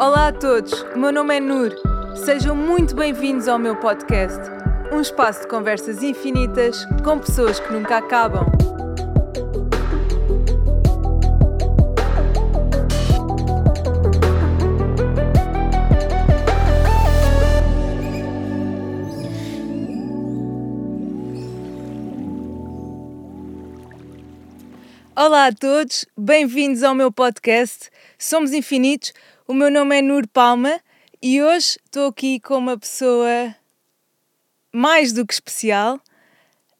Olá a todos, o meu nome é Nur. Sejam muito bem-vindos ao meu podcast, um espaço de conversas infinitas com pessoas que nunca acabam. Olá a todos, bem-vindos ao meu podcast. Somos infinitos. O meu nome é Nur Palma e hoje estou aqui com uma pessoa mais do que especial.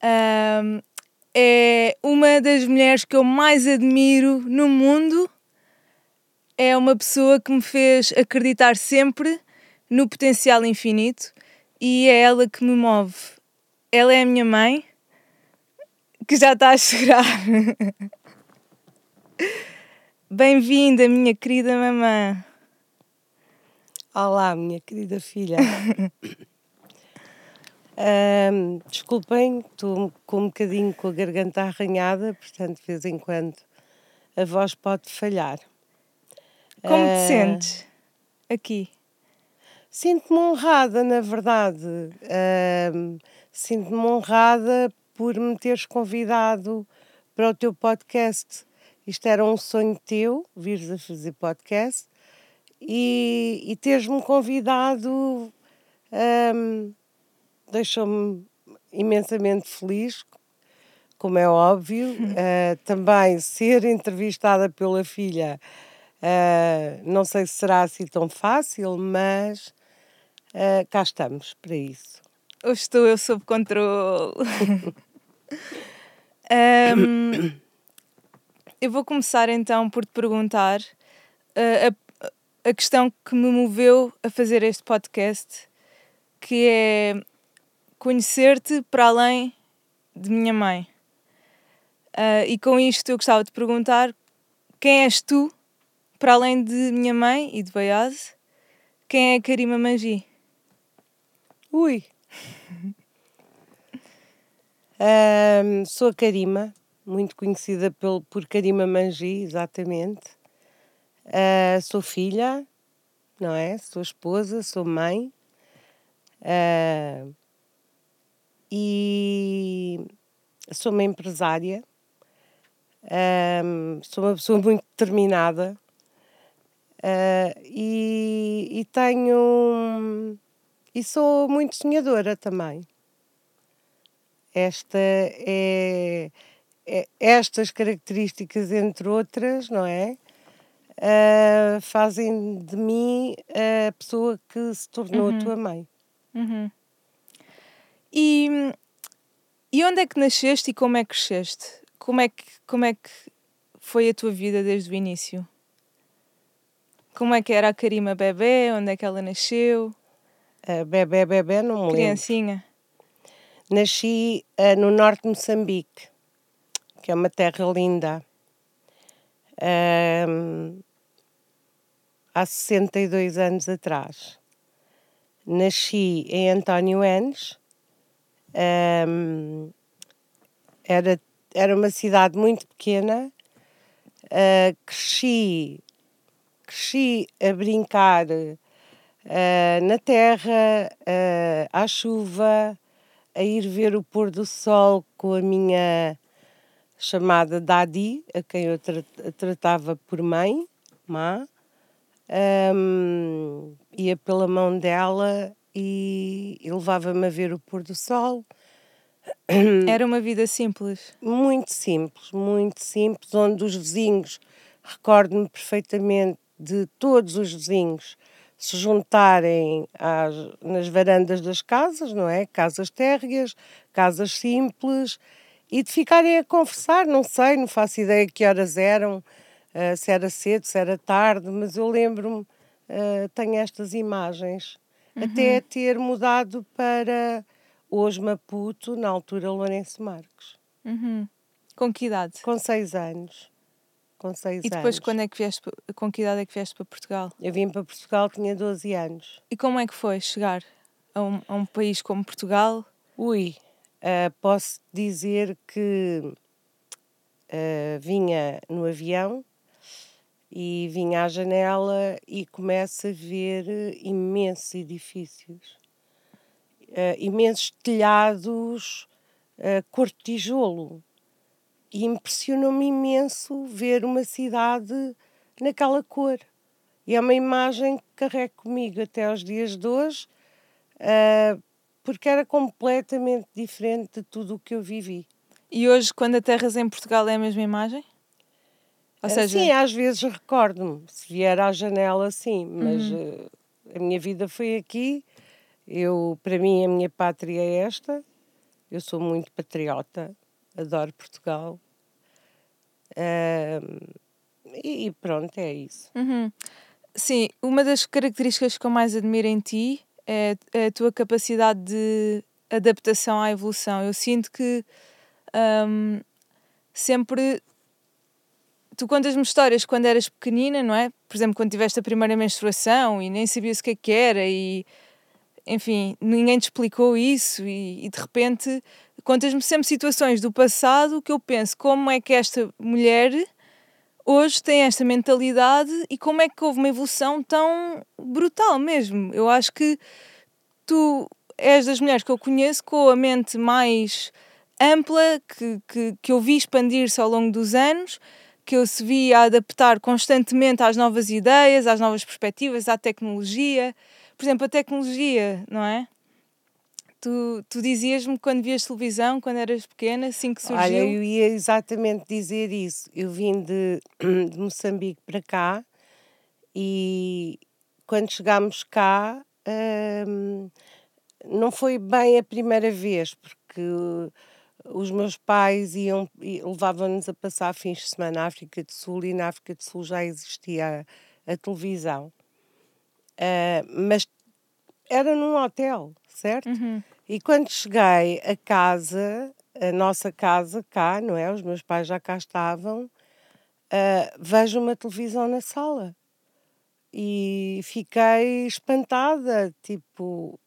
Um, é uma das mulheres que eu mais admiro no mundo. É uma pessoa que me fez acreditar sempre no potencial infinito e é ela que me move. Ela é a minha mãe, que já está a chegar. Bem-vinda, minha querida mamã. Olá, minha querida filha. um, desculpem, estou com um bocadinho com a garganta arranhada, portanto, de vez em quando a voz pode falhar. Como uh, te sentes aqui? Sinto-me honrada, na verdade. Uh, Sinto-me honrada por me teres convidado para o teu podcast isto era um sonho teu, vires a fazer podcast e, e teres-me convidado um, deixou-me imensamente feliz, como é óbvio. Uh, também ser entrevistada pela filha, uh, não sei se será assim tão fácil, mas uh, cá estamos para isso. Hoje estou eu sob controle. um, eu vou começar então por te perguntar uh, a, a questão que me moveu a fazer este podcast, que é conhecer-te para além de minha mãe. Uh, e com isto eu gostava de perguntar quem és tu, para além de minha mãe e de Baiase, quem é Karima Mangi? Ui! um, sou a Karima, muito conhecida por, por Karima Mangi, exatamente. Uh, sou filha, não é? Sou esposa, sou mãe. Uh, e sou uma empresária. Uh, sou uma pessoa muito determinada. e, e tenho. E sou muito sonhadora também. Esta é é, estas características, entre outras, não é? Uh, fazem de mim a pessoa que se tornou uhum. tua mãe. Uhum. E, e onde é que nasceste e como é que cresceste? Como é que, como é que foi a tua vida desde o início? Como é que era a Karima bebê? Onde é que ela nasceu? Uh, bebê, bebê, não me Criancinha. Nasci uh, no norte de Moçambique que é uma terra linda. Há 62 anos atrás. Nasci em António Enes. Um, era, era uma cidade muito pequena. Uh, cresci, cresci a brincar uh, na terra, uh, à chuva, a ir ver o pôr do sol com a minha chamada Dadi, a quem eu tra tratava por mãe, má. Um, ia pela mão dela e, e levava-me a ver o pôr do sol. Era uma vida simples? Muito simples, muito simples, onde os vizinhos, recordo-me perfeitamente de todos os vizinhos se juntarem às, nas varandas das casas, não é? Casas térreas, casas simples, e de ficarem a conversar, não sei, não faço ideia que horas eram, uh, se era cedo, se era tarde, mas eu lembro-me, uh, tenho estas imagens, uhum. até ter mudado para hoje Maputo, na altura Lourenço Marques. Uhum. Com que idade? Com seis anos. Com seis e depois anos. quando é que vieste, com que idade é que vieste para Portugal? Eu vim para Portugal, tinha 12 anos. E como é que foi chegar a um, a um país como Portugal? Ui, Uh, posso dizer que uh, vinha no avião e vinha à janela e começo a ver imensos edifícios, uh, imensos telhados uh, cor de tijolo. E impressionou-me imenso ver uma cidade naquela cor. E é uma imagem que carrego comigo até aos dias de hoje, uh, porque era completamente diferente de tudo o que eu vivi. E hoje, quando aterras em Portugal, é a mesma imagem? Ou seja... Sim, às vezes recordo-me, se vier à janela, sim, mas uhum. uh, a minha vida foi aqui. Eu, para mim, a minha pátria é esta. Eu sou muito patriota, adoro Portugal. Uh, e, pronto, é isso. Uhum. Sim, uma das características que eu mais admiro em ti é, é a tua capacidade de adaptação à evolução. Eu sinto que um, sempre tu contas-me histórias quando eras pequenina, não é? Por exemplo, quando tiveste a primeira menstruação e nem sabias o que, é que era e enfim, ninguém te explicou isso e, e de repente contas-me sempre situações do passado que eu penso como é que esta mulher hoje tem esta mentalidade e como é que houve uma evolução tão brutal mesmo. Eu acho que tu és das mulheres que eu conheço com a mente mais ampla, que, que, que eu vi expandir-se ao longo dos anos que eu se via a adaptar constantemente às novas ideias, às novas perspectivas, à tecnologia. Por exemplo, a tecnologia, não é? Tu, tu dizias-me quando vias televisão, quando eras pequena, assim que surgiu. Olha, eu ia exatamente dizer isso. Eu vim de, de Moçambique para cá e quando chegámos cá hum, não foi bem a primeira vez, porque os meus pais iam levavam-nos a passar fins de semana na África do Sul e na África do Sul já existia a, a televisão. Uh, mas era num hotel, certo? Uhum. E quando cheguei a casa, a nossa casa cá, não é? Os meus pais já cá estavam, uh, vejo uma televisão na sala. E fiquei espantada, tipo...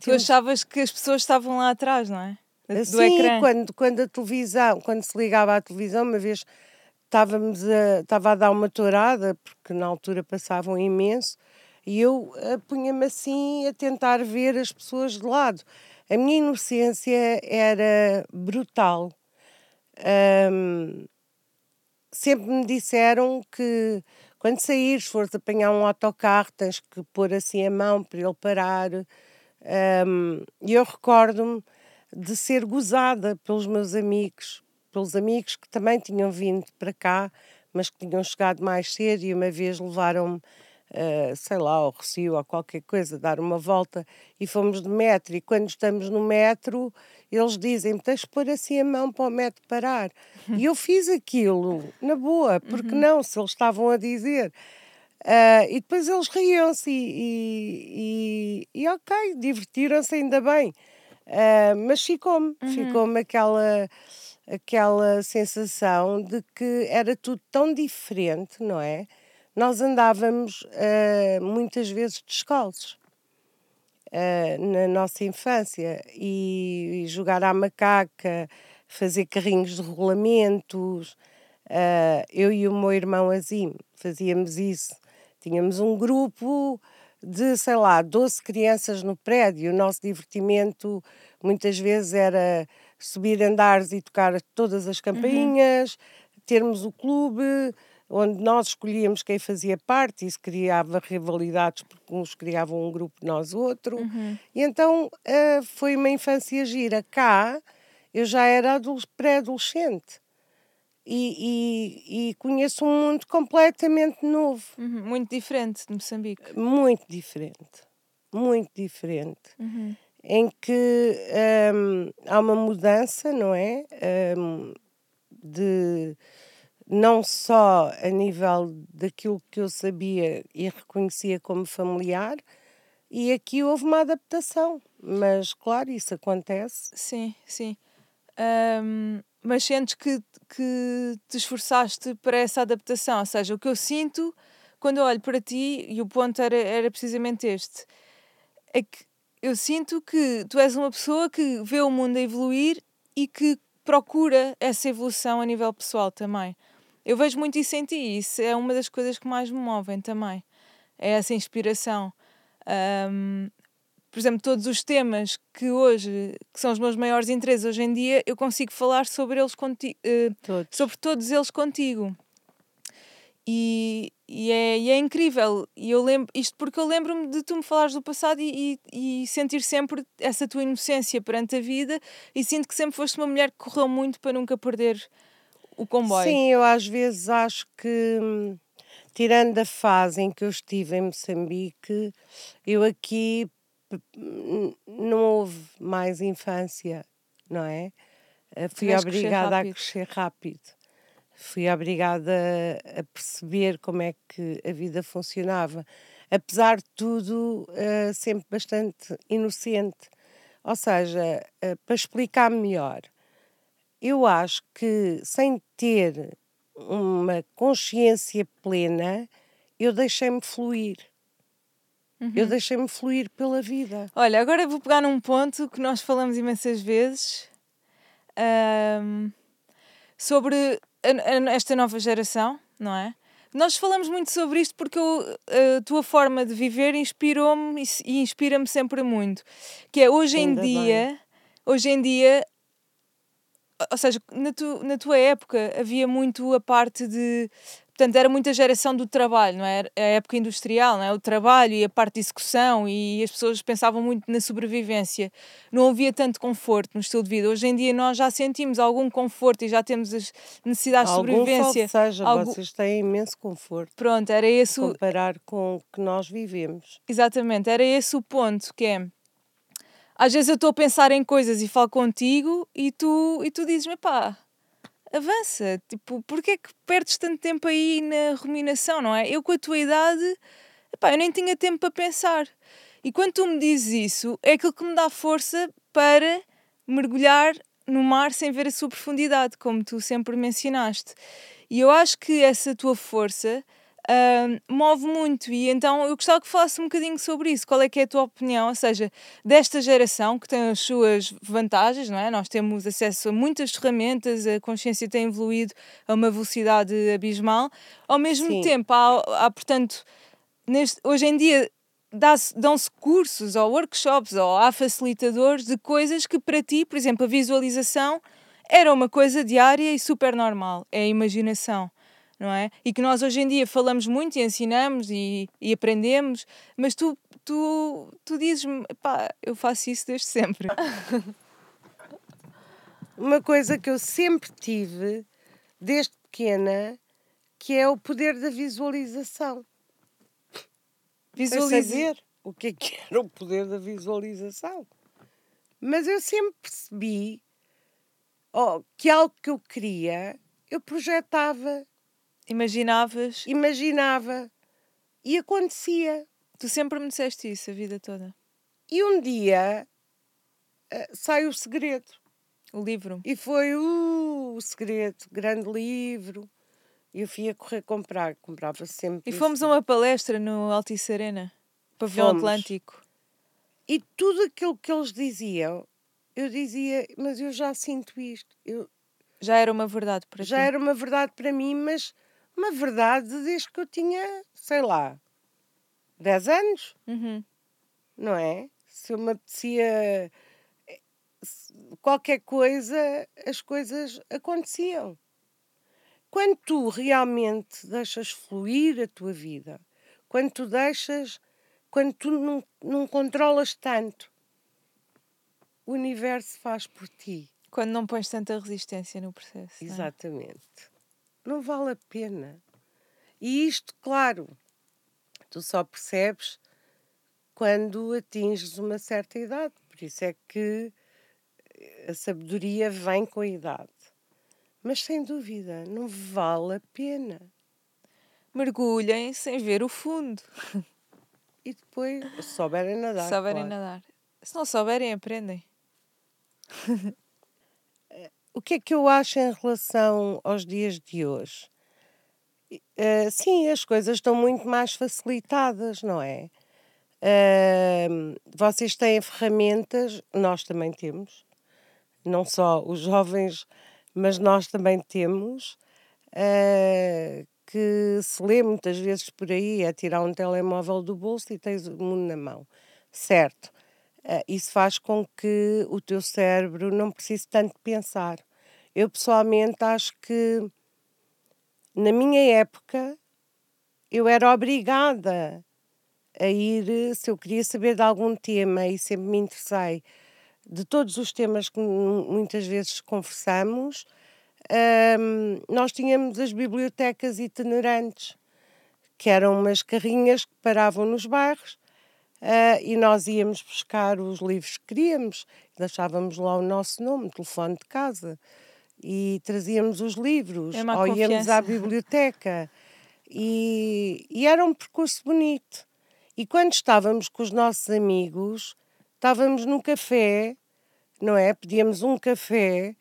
Tu achavas que as pessoas estavam lá atrás, não é? Do Sim, ecrã. Quando, quando a televisão, quando se ligava à televisão, uma vez estávamos a, estava a dar uma tourada, porque na altura passavam imenso, e eu eh, punha-me assim a tentar ver as pessoas de lado. A minha inocência era brutal. Um, sempre me disseram que quando saíres, fores apanhar um autocarro, tens que pôr assim a mão para ele parar. E eu recordo-me de ser gozada pelos meus amigos, pelos amigos que também tinham vindo para cá, mas que tinham chegado mais cedo e uma vez levaram-me, uh, sei lá, ao Recio ou qualquer coisa, dar uma volta e fomos de metro. E quando estamos no metro, eles dizem: tens de pôr assim a mão para o metro parar. E eu fiz aquilo, na boa, porque uhum. não, se eles estavam a dizer. Uh, e depois eles riam-se e, e, e, e ok, divertiram-se ainda bem. Uh, mas ficou-me, uhum. ficou-me aquela, aquela sensação de que era tudo tão diferente, não é? Nós andávamos uh, muitas vezes descalços uh, na nossa infância e, e, jogar à macaca, fazer carrinhos de rolamentos. eu e o meu irmão Azim fazíamos isso. Tínhamos um grupo de, sei lá, 12 crianças no prédio. O nosso divertimento muitas vezes era subir andares e tocar todas as uhum. campainhas, uhum. termos o clube onde nós escolhíamos quem fazia parte, isso criava rivalidades porque uns criavam um grupo, nós outro. Uhum. E então uh, foi uma infância gira. Cá eu já era pré-adolescente e, e, e, conheço um mundo completamente novo. Uhum, muito diferente de Moçambique. Muito diferente. Muito diferente. Uhum. Em que um, há uma mudança, não é? Um, de não só a nível daquilo que eu sabia e reconhecia como familiar, e aqui houve uma adaptação. Mas, claro, isso acontece. Sim, sim. Um mas sentes que, que te esforçaste para essa adaptação. Ou seja, o que eu sinto quando eu olho para ti, e o ponto era, era precisamente este, é que eu sinto que tu és uma pessoa que vê o mundo a evoluir e que procura essa evolução a nível pessoal também. Eu vejo muito isso em ti, isso é uma das coisas que mais me movem também. É essa inspiração. Um, por exemplo, todos os temas que hoje, que são os meus maiores interesses hoje em dia, eu consigo falar sobre eles contigo, uh, todos. sobre todos eles contigo. E, e, é, e é incrível. E eu lembro, isto porque eu lembro-me de tu me falares do passado e, e, e, sentir sempre essa tua inocência perante a vida e sinto que sempre foste uma mulher que correu muito para nunca perder o comboio. Sim, eu às vezes acho que, tirando a fase em que eu estive em Moçambique, eu aqui não houve mais infância, não é? Eh, fui obrigada a crescer rápido. Fui obrigada a perceber como é que a vida funcionava. Apesar de tudo, uh, sempre bastante inocente. Ou seja, uh, para explicar melhor, eu acho que sem ter uma consciência plena, eu deixei-me fluir. Uhum. Eu deixei-me fluir pela vida. Olha, agora vou pegar num ponto que nós falamos imensas vezes um, sobre esta nova geração, não é? Nós falamos muito sobre isto porque eu, a tua forma de viver inspirou-me e inspira-me sempre muito. Que é hoje Ainda em dia, bem. hoje em dia ou seja, na, tu, na tua época havia muito a parte de. Portanto, era muita geração do trabalho, não é? A época industrial, não é? O trabalho e a parte de execução, e as pessoas pensavam muito na sobrevivência. Não havia tanto conforto no estilo de vida. Hoje em dia nós já sentimos algum conforto e já temos as necessidades algum de sobrevivência. seja, vocês têm imenso conforto. Pronto, era esse o. Comparar com o que nós vivemos. Exatamente, era esse o ponto, que é às vezes eu estou a pensar em coisas e falo contigo e tu, e tu dizes-me, pá, avança. Tipo, porquê é que perdes tanto tempo aí na ruminação, não é? Eu com a tua idade, pá, eu nem tinha tempo para pensar. E quando tu me dizes isso, é aquilo que me dá força para mergulhar no mar sem ver a sua profundidade, como tu sempre mencionaste. E eu acho que essa tua força uh, move muito. E então eu gostava que falasse um bocadinho sobre isso. Qual é que é a tua opinião? Ou seja, desta geração que tem as suas vantagens, não é? Nós temos acesso a muitas ferramentas, a consciência tem evoluído a uma velocidade abismal. Ao mesmo Sim. tempo, há, há portanto, neste, hoje em dia dão-se cursos ou workshops ou há facilitadores de coisas que para ti, por exemplo, a visualização era uma coisa diária e super normal, é a imaginação não é? E que nós hoje em dia falamos muito e ensinamos e, e aprendemos, mas tu, tu, tu dizes-me, pá, eu faço isso desde sempre. Uma coisa que eu sempre tive, desde pequena, que é o poder da visualização. Visualizar. o que é que era o poder da visualização. Mas eu sempre percebi oh, que algo que eu queria, eu projetava Imaginavas? Imaginava. E acontecia. Tu sempre me disseste isso a vida toda. E um dia uh, sai o segredo. O livro. E foi uh, o segredo, grande livro. E eu fui a correr comprar, comprava sempre. E fomos a uma palestra no Altice Arena, Pavilhão fomos. Atlântico. E tudo aquilo que eles diziam, eu dizia, mas eu já sinto isto. Eu, já era uma verdade para já ti. Já era uma verdade para mim, mas uma verdade desde que eu tinha, sei lá, 10 anos. Uhum. Não é? Se eu me apetecia eh, qualquer coisa, as coisas aconteciam. Quando tu realmente deixas fluir a tua vida, quando tu deixas, quando tu não, não controlas tanto, o universo faz por ti. Quando não pões tanta resistência no processo. É? Exatamente não vale a pena. E isto, claro, tu só percebes quando atinges uma certa idade. Por isso é que a sabedoria vem com a idade. Mas sem dúvida, não vale a pena. Mergulhem sem ver o fundo. E depois, se souberem nadar. Se souberem claro. nadar. Se não souberem, aprendem. O que é que eu acho em relação aos dias de hoje? Uh, sim, as coisas estão muito mais facilitadas, não é? Uh, vocês têm ferramentas, nós também temos, não só os jovens, mas nós também temos. uh, que se lê muitas vezes por aí, é tirar um telemóvel do bolso e tens o mundo na mão. Certo. Uh, isso faz com que o teu cérebro não precise tanto pensar. Eu pessoalmente acho que na minha época eu era obrigada a ir, se eu queria saber de algum tema e sempre me interessei de todos os temas que muitas vezes conversamos, um, nós tínhamos as bibliotecas itinerantes, que eram umas carrinhas que paravam nos bairros uh, e nós íamos buscar os livros que queríamos, deixávamos lá o nosso nome, telefone de casa e trazíamos os livros, é ou íamos à biblioteca. E, e era um percurso bonito. E quando estávamos com os nossos amigos, estávamos num café, não é? Pedíamos um café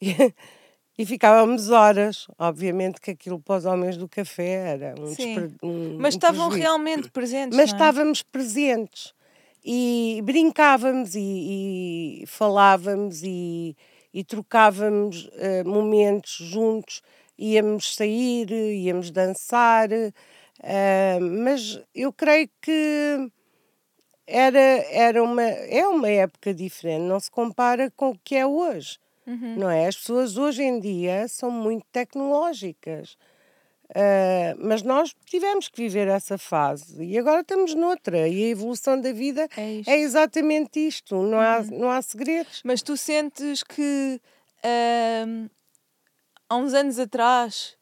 e, ficávamos horas. Obviamente que aquilo para os homens do café era um, Sim. um Mas um estavam prejuízo. realmente presentes. Mas é? estávamos presentes e brincávamos e, e falávamos e, e trocávamos uh, momentos juntos. Íamos sair, íamos dançar, uh, mas eu creio que era, era uma, é uma época diferente, não se compara com o que é hoje. Uhum. Não é? As pessoas hoje em dia são muito tecnológicas. Uh, mas nós tivemos que viver essa fase e agora estamos noutra e a evolução da vida é, é exatamente isto, não, uhum. há, não há segredos. Mas tu sentes que uh, há uns anos atrás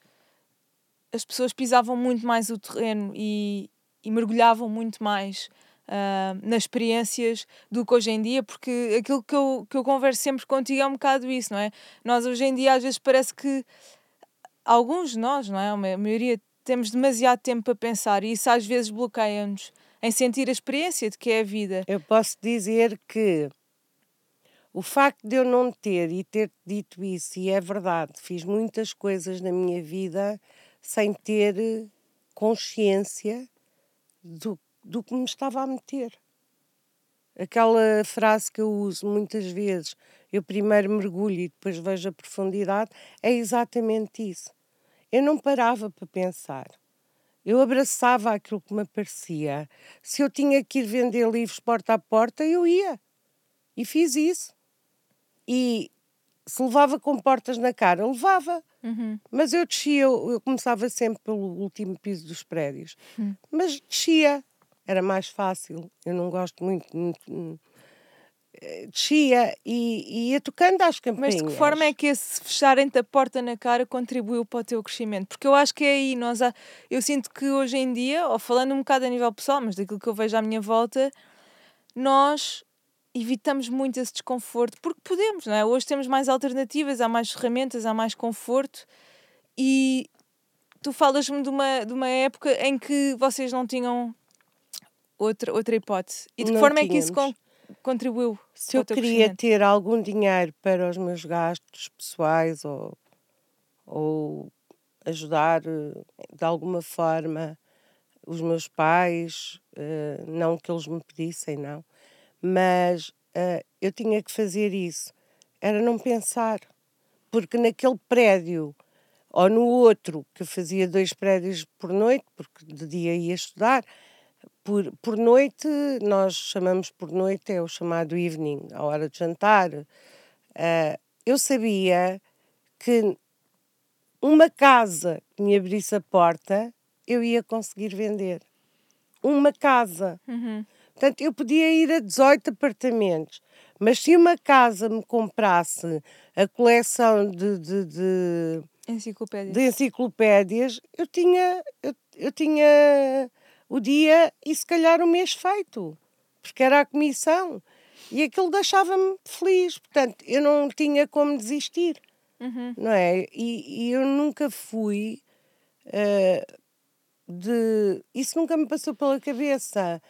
as pessoas pisavam muito mais o terreno e, e mergulhavam muito mais uh, nas experiências do que hoje em dia, porque aquilo que eu, que eu converso sempre contigo é um bocado isso, não é? Nós hoje em dia às vezes parece que alguns de nós, não é? A maioria temos demasiado tempo para pensar e isso às vezes bloqueia-nos em sentir a experiência de que é a vida. Eu posso dizer que o facto de eu não ter e ter dito isso, e é verdade, fiz muitas coisas na minha vida sem ter consciência do do que me estava a meter. Aquela frase que eu uso muitas vezes, eu primeiro mergulho e depois vejo a profundidade, é exatamente isso. Eu não parava para pensar. Eu abraçava aquilo que me aparecia. Se eu tinha que ir vender livros porta a porta, eu ia. E fiz isso. E se levava com portas na cara, levava. Uhum. Mas eu descia, eu, eu, começava sempre pelo último piso dos prédios. Uhum. Mas descia, era mais fácil. Eu não gosto muito. muito eh, descia e, ia tocando às campainhas. Mas de que forma é que esse fecharem-te a porta na cara contribuiu para o teu crescimento? Porque eu acho que é aí, nós há, eu sinto que hoje em dia, ou falando um bocado a nível pessoal, mas daquilo que eu vejo à minha volta, nós evitamos muito esse desconforto, porque podemos, não é? Hoje temos mais alternativas, há mais ferramentas, há mais conforto e tu falas-me de uma, de uma época em que vocês não tinham outra, outra hipótese. E de que forma tínhamos. é que isso con contribuiu? Se eu queria ter algum dinheiro para os meus gastos pessoais ou, ou ajudar eh, de alguma forma os meus pais, uh, não que eles me pedissem, não, mas uh, eu tinha que fazer isso. Era não pensar, porque naquele prédio ou no outro, que fazia dois prédios por noite, porque de dia ia estudar, por, por noite, nós chamamos por noite, é o chamado evening, a hora de jantar. Uh, eu sabia que uma casa que me abrisse a porta, eu ia conseguir vender. Uma casa. Uhum. Portanto, eu podia ir a 18 apartamentos, mas se uma casa me comprasse a coleção de, de, de, enciclopédias. de enciclopédias, eu tinha, eu, eu tinha o dia e se calhar o mês feito, porque era a comissão. E aquilo deixava-me feliz, portanto, eu não tinha como desistir, uhum. não é? E, e, eu nunca fui uh, de. Isso nunca me passou pela cabeça.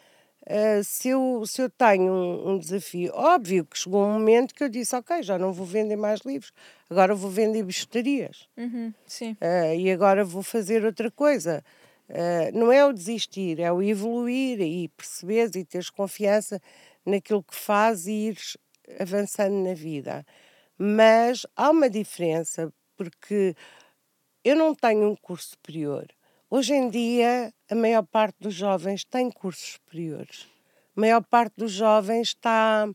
Uh, se, eu, se eu tenho um, um, desafio, óbvio que chegou um momento que eu disse: Ok, já não vou vender mais livros, agora vou vender bistarias. Uhum, sim. Uh, e agora vou fazer outra coisa. Uh, não é o desistir, é o evoluir e perceberes e teres confiança naquilo que faz e ires avançando na vida. Mas há uma diferença, porque eu não tenho um curso superior. Hoje em dia, a maior parte dos jovens tem cursos superiores. A maior parte dos jovens está,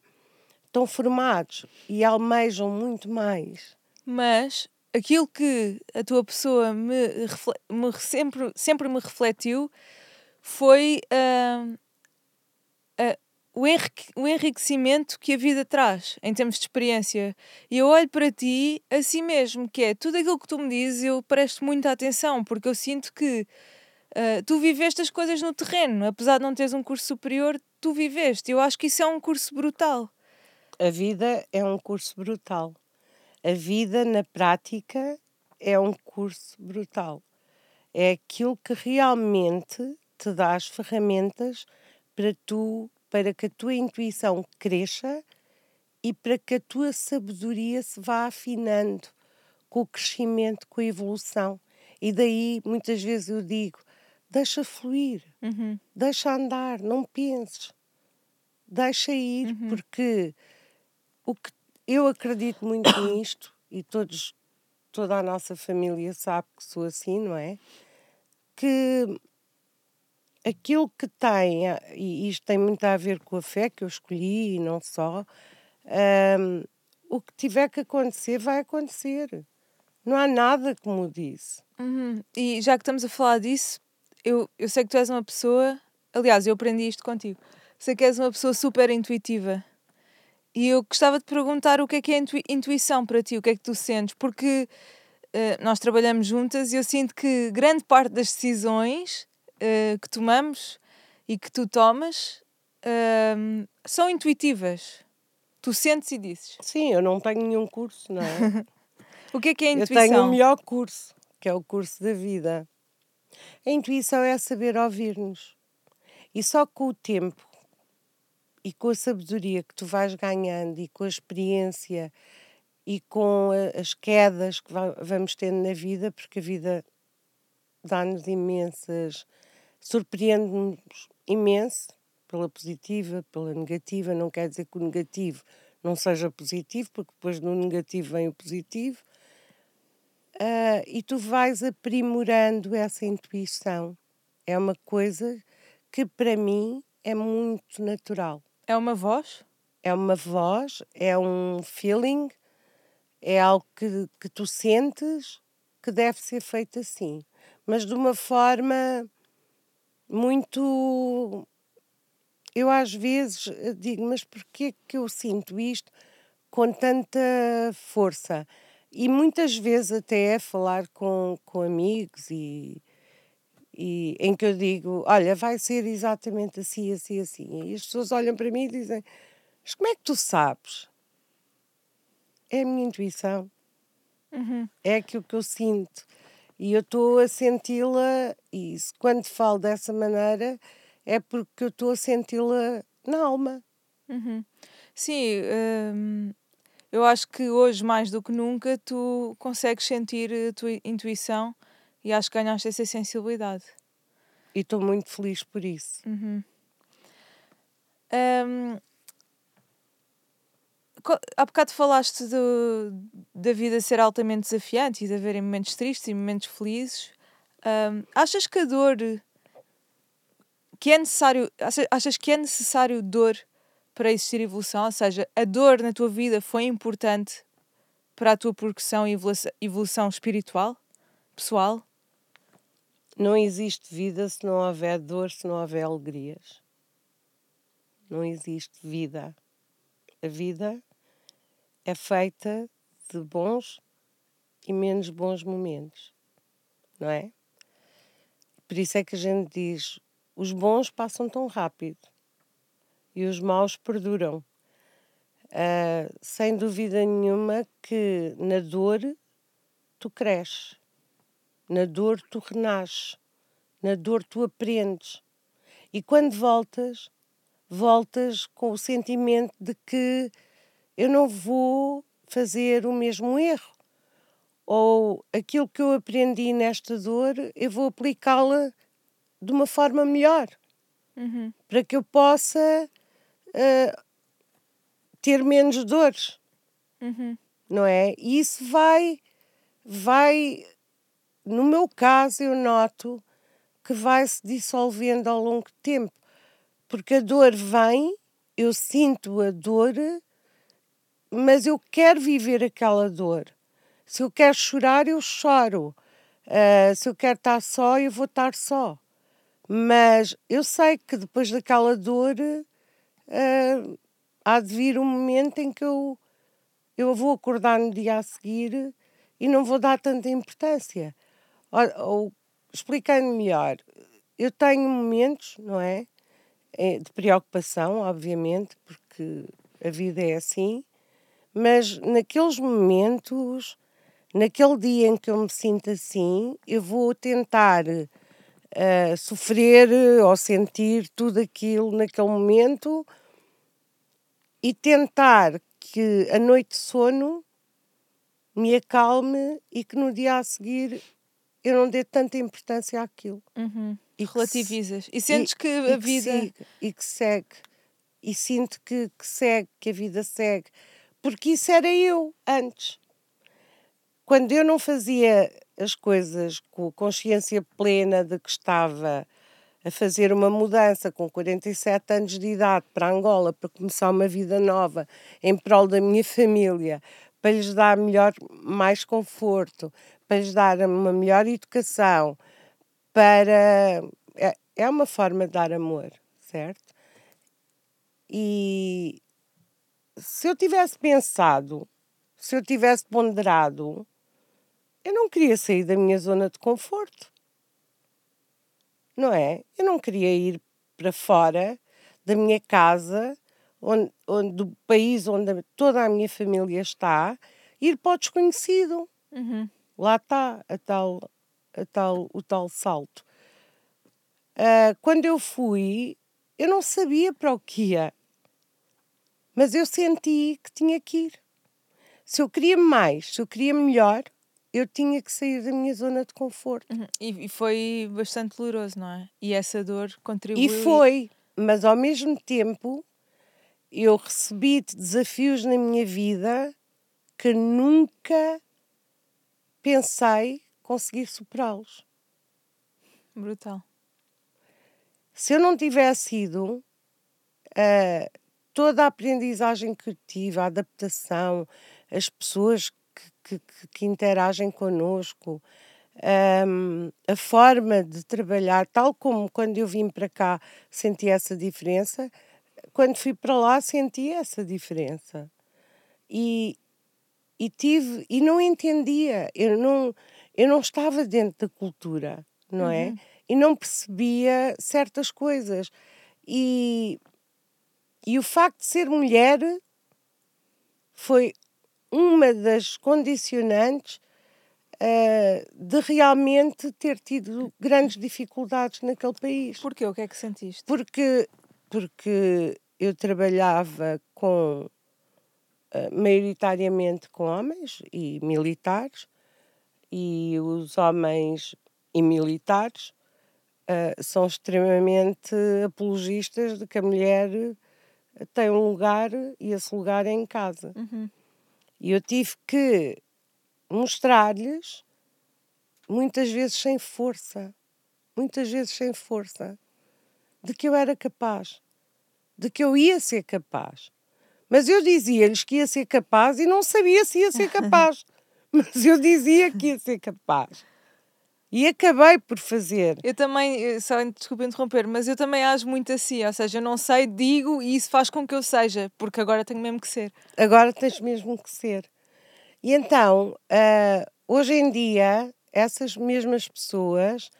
estão formados e almejam muito mais. Mas aquilo que a tua pessoa me, me sempre, sempre me refletiu foi uh, uh, o, enriquecimento que a vida traz em termos de experiência. E eu olho para ti assim mesmo, que é tudo aquilo que tu me dizes, eu presto muita atenção, porque eu sinto que uh, tu viveste as coisas no terreno, apesar de não teres um curso superior, tu viveste. Eu acho que isso é um curso brutal. A vida é um curso brutal. A vida na prática é um curso brutal. É aquilo que realmente te dá as ferramentas para tu, para que a tua intuição cresça e para que a tua sabedoria se vá afinando com o crescimento, com a evolução. E daí muitas vezes eu digo: deixa fluir, uhum. deixa andar, não penses, deixa ir, uhum. porque o que eu acredito muito nisto e todos, toda a nossa família sabe que sou assim, não é? Que aquilo que tem, e isto tem muito a ver com a fé que eu escolhi e não só, um, o que tiver que acontecer, vai acontecer. Não há nada como disse. Uhum. E já que estamos a falar disso, eu, eu sei que tu és uma pessoa. Aliás, eu aprendi isto contigo. Sei que és uma pessoa super intuitiva. E eu gostava de perguntar o que é que é intuição para ti, o que é que tu sentes, porque uh, nós trabalhamos juntas e eu sinto que grande parte das decisões uh, que tomamos e que tu tomas uh, são intuitivas. Tu sentes e dizes. Sim, eu não tenho nenhum curso, não é? o que é que é a intuição? Eu tenho o melhor curso, que é o curso da vida. A intuição é saber ouvir-nos. E só com o tempo e com a sabedoria que tu vais ganhando e com a experiência e com as quedas que vamos tendo na vida, porque a vida dá-nos imensas surpreende-nos imenso pela positiva, pela negativa. Não quer dizer que o negativo não seja positivo, porque depois no negativo vem o positivo. Uh, e tu vais aprimorando essa intuição. É uma coisa que para mim é muito natural. É uma voz? É uma voz, é um feeling, é algo que, que tu sentes que deve ser feito assim, mas de uma forma muito. Eu às vezes eh, digo, mas porquê que eu sinto isto com tanta força? E muitas vezes até é falar com, com amigos e, e em que eu digo, olha, vai ser exatamente assim, assim, assim. E as pessoas olham para mim e dizem, mas como é que tu sabes? É a minha intuição. Uhum. É aquilo que eu sinto. E eu estou a senti-la, e quando falo dessa maneira, é porque eu estou a senti-la na alma. Uhum. Sim, hum, eu acho que hoje, mais do que nunca, tu consegues sentir a tua intuição e acho que ganhaste essa sensibilidade. E estou muito feliz por isso. Uhum. Um, há bocado falaste do, da vida ser altamente desafiante e de haverem momentos tristes e momentos felizes. Um, achas que a dor que é necessário achas que é necessário dor para existir evolução? Ou seja, a dor na tua vida foi importante para a tua progressão e evolução, evolução espiritual, pessoal? Não existe vida se não houver dor, se não houver alegrias. Não existe vida. A vida é feita de bons e menos bons momentos, não é? Por isso é que a gente diz: os bons passam tão rápido e os maus perduram. Uh, sem dúvida nenhuma que na dor tu cresces, na dor tu renasces, na dor tu aprendes. E quando voltas, voltas com o sentimento de que eu não vou fazer o mesmo erro. Ou aquilo que eu aprendi nesta dor, eu vou aplicá-la de uma forma melhor. Uhum. Para que eu possa uh, ter menos dores. Uhum. Não é? E isso vai, vai no meu caso, eu noto que vai se dissolvendo ao longo do tempo, porque a dor vem, eu sinto a dor, mas eu quero viver aquela dor. Se eu quero chorar, eu choro. Uh, se eu quero estar só, eu vou estar só. Mas eu sei que depois daquela dor uh, há de vir um momento em que eu, eu vou acordar no dia a seguir e não vou dar tanta importância. Explicando melhor, eu tenho momentos, não é? é? De preocupação, obviamente, porque a vida é assim, mas naqueles momentos, naquele dia em que eu me sinto assim, eu vou tentar uh, sofrer ou sentir tudo aquilo naquele momento e tentar que a noite de sono me acalme e que no dia a seguir eu não dê tanta importância àquilo. Uhum. E relativizas. E sentes e, que a e vida. Que siga, e que segue. E sinto que, que segue, que a vida segue. Porque isso era eu antes. Quando eu não fazia as coisas com a consciência plena de que estava a fazer uma mudança com 47 anos de idade para Angola para começar uma vida nova em prol da minha família, para lhes dar melhor, mais conforto, para lhes dar uma melhor educação, para. É, é uma forma de dar amor, certo? E se eu tivesse pensado, se eu tivesse ponderado, eu não queria sair da minha zona de conforto. Não é? Eu não queria ir para fora da minha casa, onde, onde, do país onde toda a minha família está, ir para o desconhecido. Uhum. Lá está a tal, a tal, o tal salto. Uh, quando eu fui, eu não sabia para o que ia, mas eu senti que tinha que ir. Se eu queria mais, se eu queria melhor, eu tinha que sair da minha zona de conforto. Uhum. E, e, foi bastante doloroso, não é? E essa dor contribuiu. E foi, mas ao mesmo tempo eu recebi desafios na minha vida que nunca pensei conseguir superá-los. Brutal. Se eu não tivesse ido, uh, toda a aprendizagem que eu tive, a adaptação, as pessoas que, que, que interagem connosco, um, a forma de trabalhar, tal como quando eu vim para cá senti essa diferença, quando fui para lá senti essa diferença. E, e tive e não entendia, eu não eu não estava dentro da cultura, não é? Uhum. E não percebia certas coisas. E, e o facto de ser mulher foi uma das condicionantes uh, de realmente ter tido grandes dificuldades naquele país. Porquê? O que é que sentiste? Porque, porque eu trabalhava com eh, maioritariamente com homens e militares, e os homens e militares uh, são extremamente apologistas de que a mulher tem um lugar e esse lugar é em casa. Uhum. E eu tive que mostrar-lhes, muitas vezes sem força, muitas vezes sem força, de que eu era capaz, de que eu ia ser capaz. Mas eu dizia-lhes que ia ser capaz e não sabia se ia ser capaz. Mas eu dizia que ia ser capaz. E acabei por fazer. Eu também, só desculpa interromper, mas eu também ajo muito assim, ou seja, eu não sei, digo e isso faz com que eu seja, porque agora tenho mesmo que ser. Agora tens mesmo que ser. E então, uh, hoje em dia, essas mesmas pessoas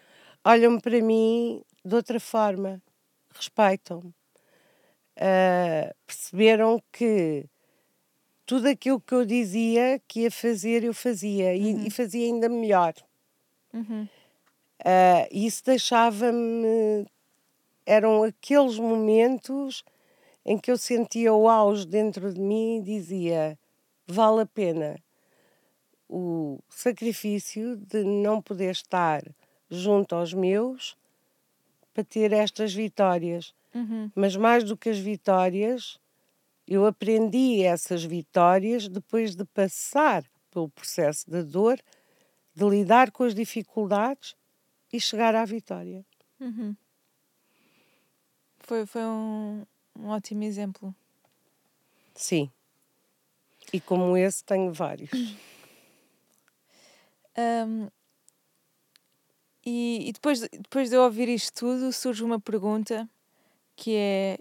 olham para mim de outra forma, respeitam-me uh, perceberam que tudo aquilo que eu dizia que ia fazer, eu fazia uhum. e, e, fazia ainda melhor. Uhum. Uh, isso deixava-me. Eram aqueles momentos em que eu sentia o auge dentro de mim e dizia: vale a pena o sacrifício de não poder estar junto aos meus para ter estas vitórias. Uhum. Mas mais do que as vitórias, eu aprendi essas vitórias depois de passar pelo processo da dor de lidar com as dificuldades e chegar à vitória. Uhum. Foi, foi um, um ótimo exemplo. Sim. E como esse, tenho vários. Um, e, e depois, depois de eu ouvir isto tudo, surge uma pergunta que é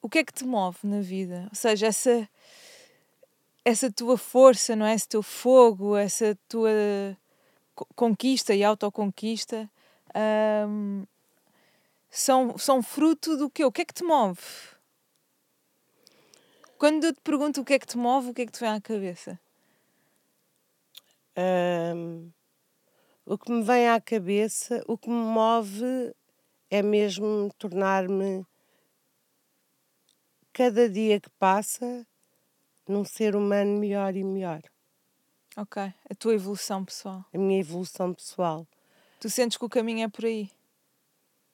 o que é que te move na vida? Ou seja, essa, essa tua força, não é? Esse teu fogo, essa tua conquista e autoconquista um, são, são fruto do quê? O que é que te move? Quando eu te pergunto o que é que te move, o que é que te vem à cabeça? Um, o que me vem à cabeça, o que me move é mesmo tornar-me cada dia que passa num ser humano melhor e melhor. Ok, a tua evolução pessoal. A minha evolução pessoal. Tu sentes que o caminho é por aí?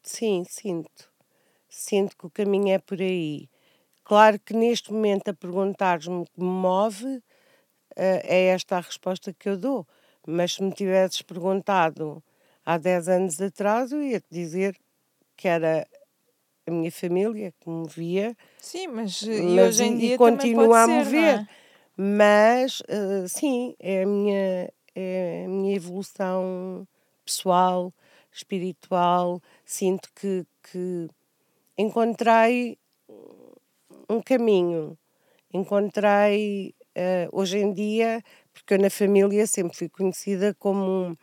Sim, sinto. Sinto que o caminho é por aí. Claro que neste momento a perguntares-me o que me move, eh, é esta a resposta que eu dou. Mas se me tivesses perguntado há 10 anos atrás, eu ia-te dizer que era a minha família que me via. Sim, mas, mas e hoje em dia continua a me ver. É? Mas uh, sim, é a minha, é a minha evolução pessoal, espiritual. Sinto que, que encontrei um caminho. Encontrei uh, hoje em dia porque eu na família sempre fui conhecida como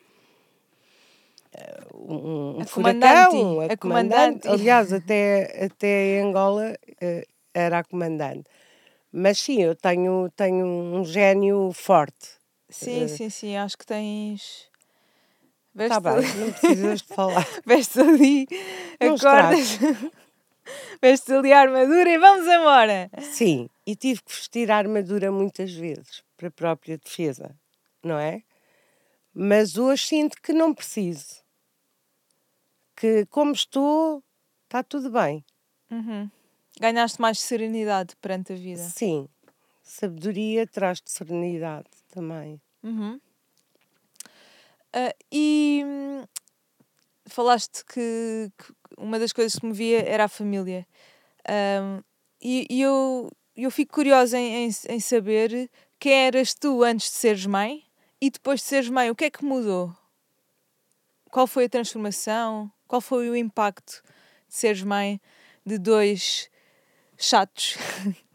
um, eh, um, a furacão, a, a comandante. Aliás, até, até em Angola uh, era a comandante. Mas sim, eu tenho, tenho um gênio forte. Sim, uh, sim, sim, acho que tens. Está bem, não precisas de falar. Vestes ali, não acordas, vestes ali a armadura e vamos embora. Sim, e tive que vestir a armadura muitas vezes para a própria defesa, não é? Mas hoje sinto que não preciso. Que como estou, está tudo bem. Uhum. Ganhaste mais serenidade perante a vida. Sim. Sabedoria traz-te serenidade também. Uhum. Uh, e hum, falaste que, que, uma das coisas que me via era a família. Um, e, e eu, eu fico curiosa em, em, em saber quem eras tu antes de seres mãe e depois de seres mãe, o que é que mudou? Qual foi a transformação? Qual foi o impacto de seres mãe de dois chatos,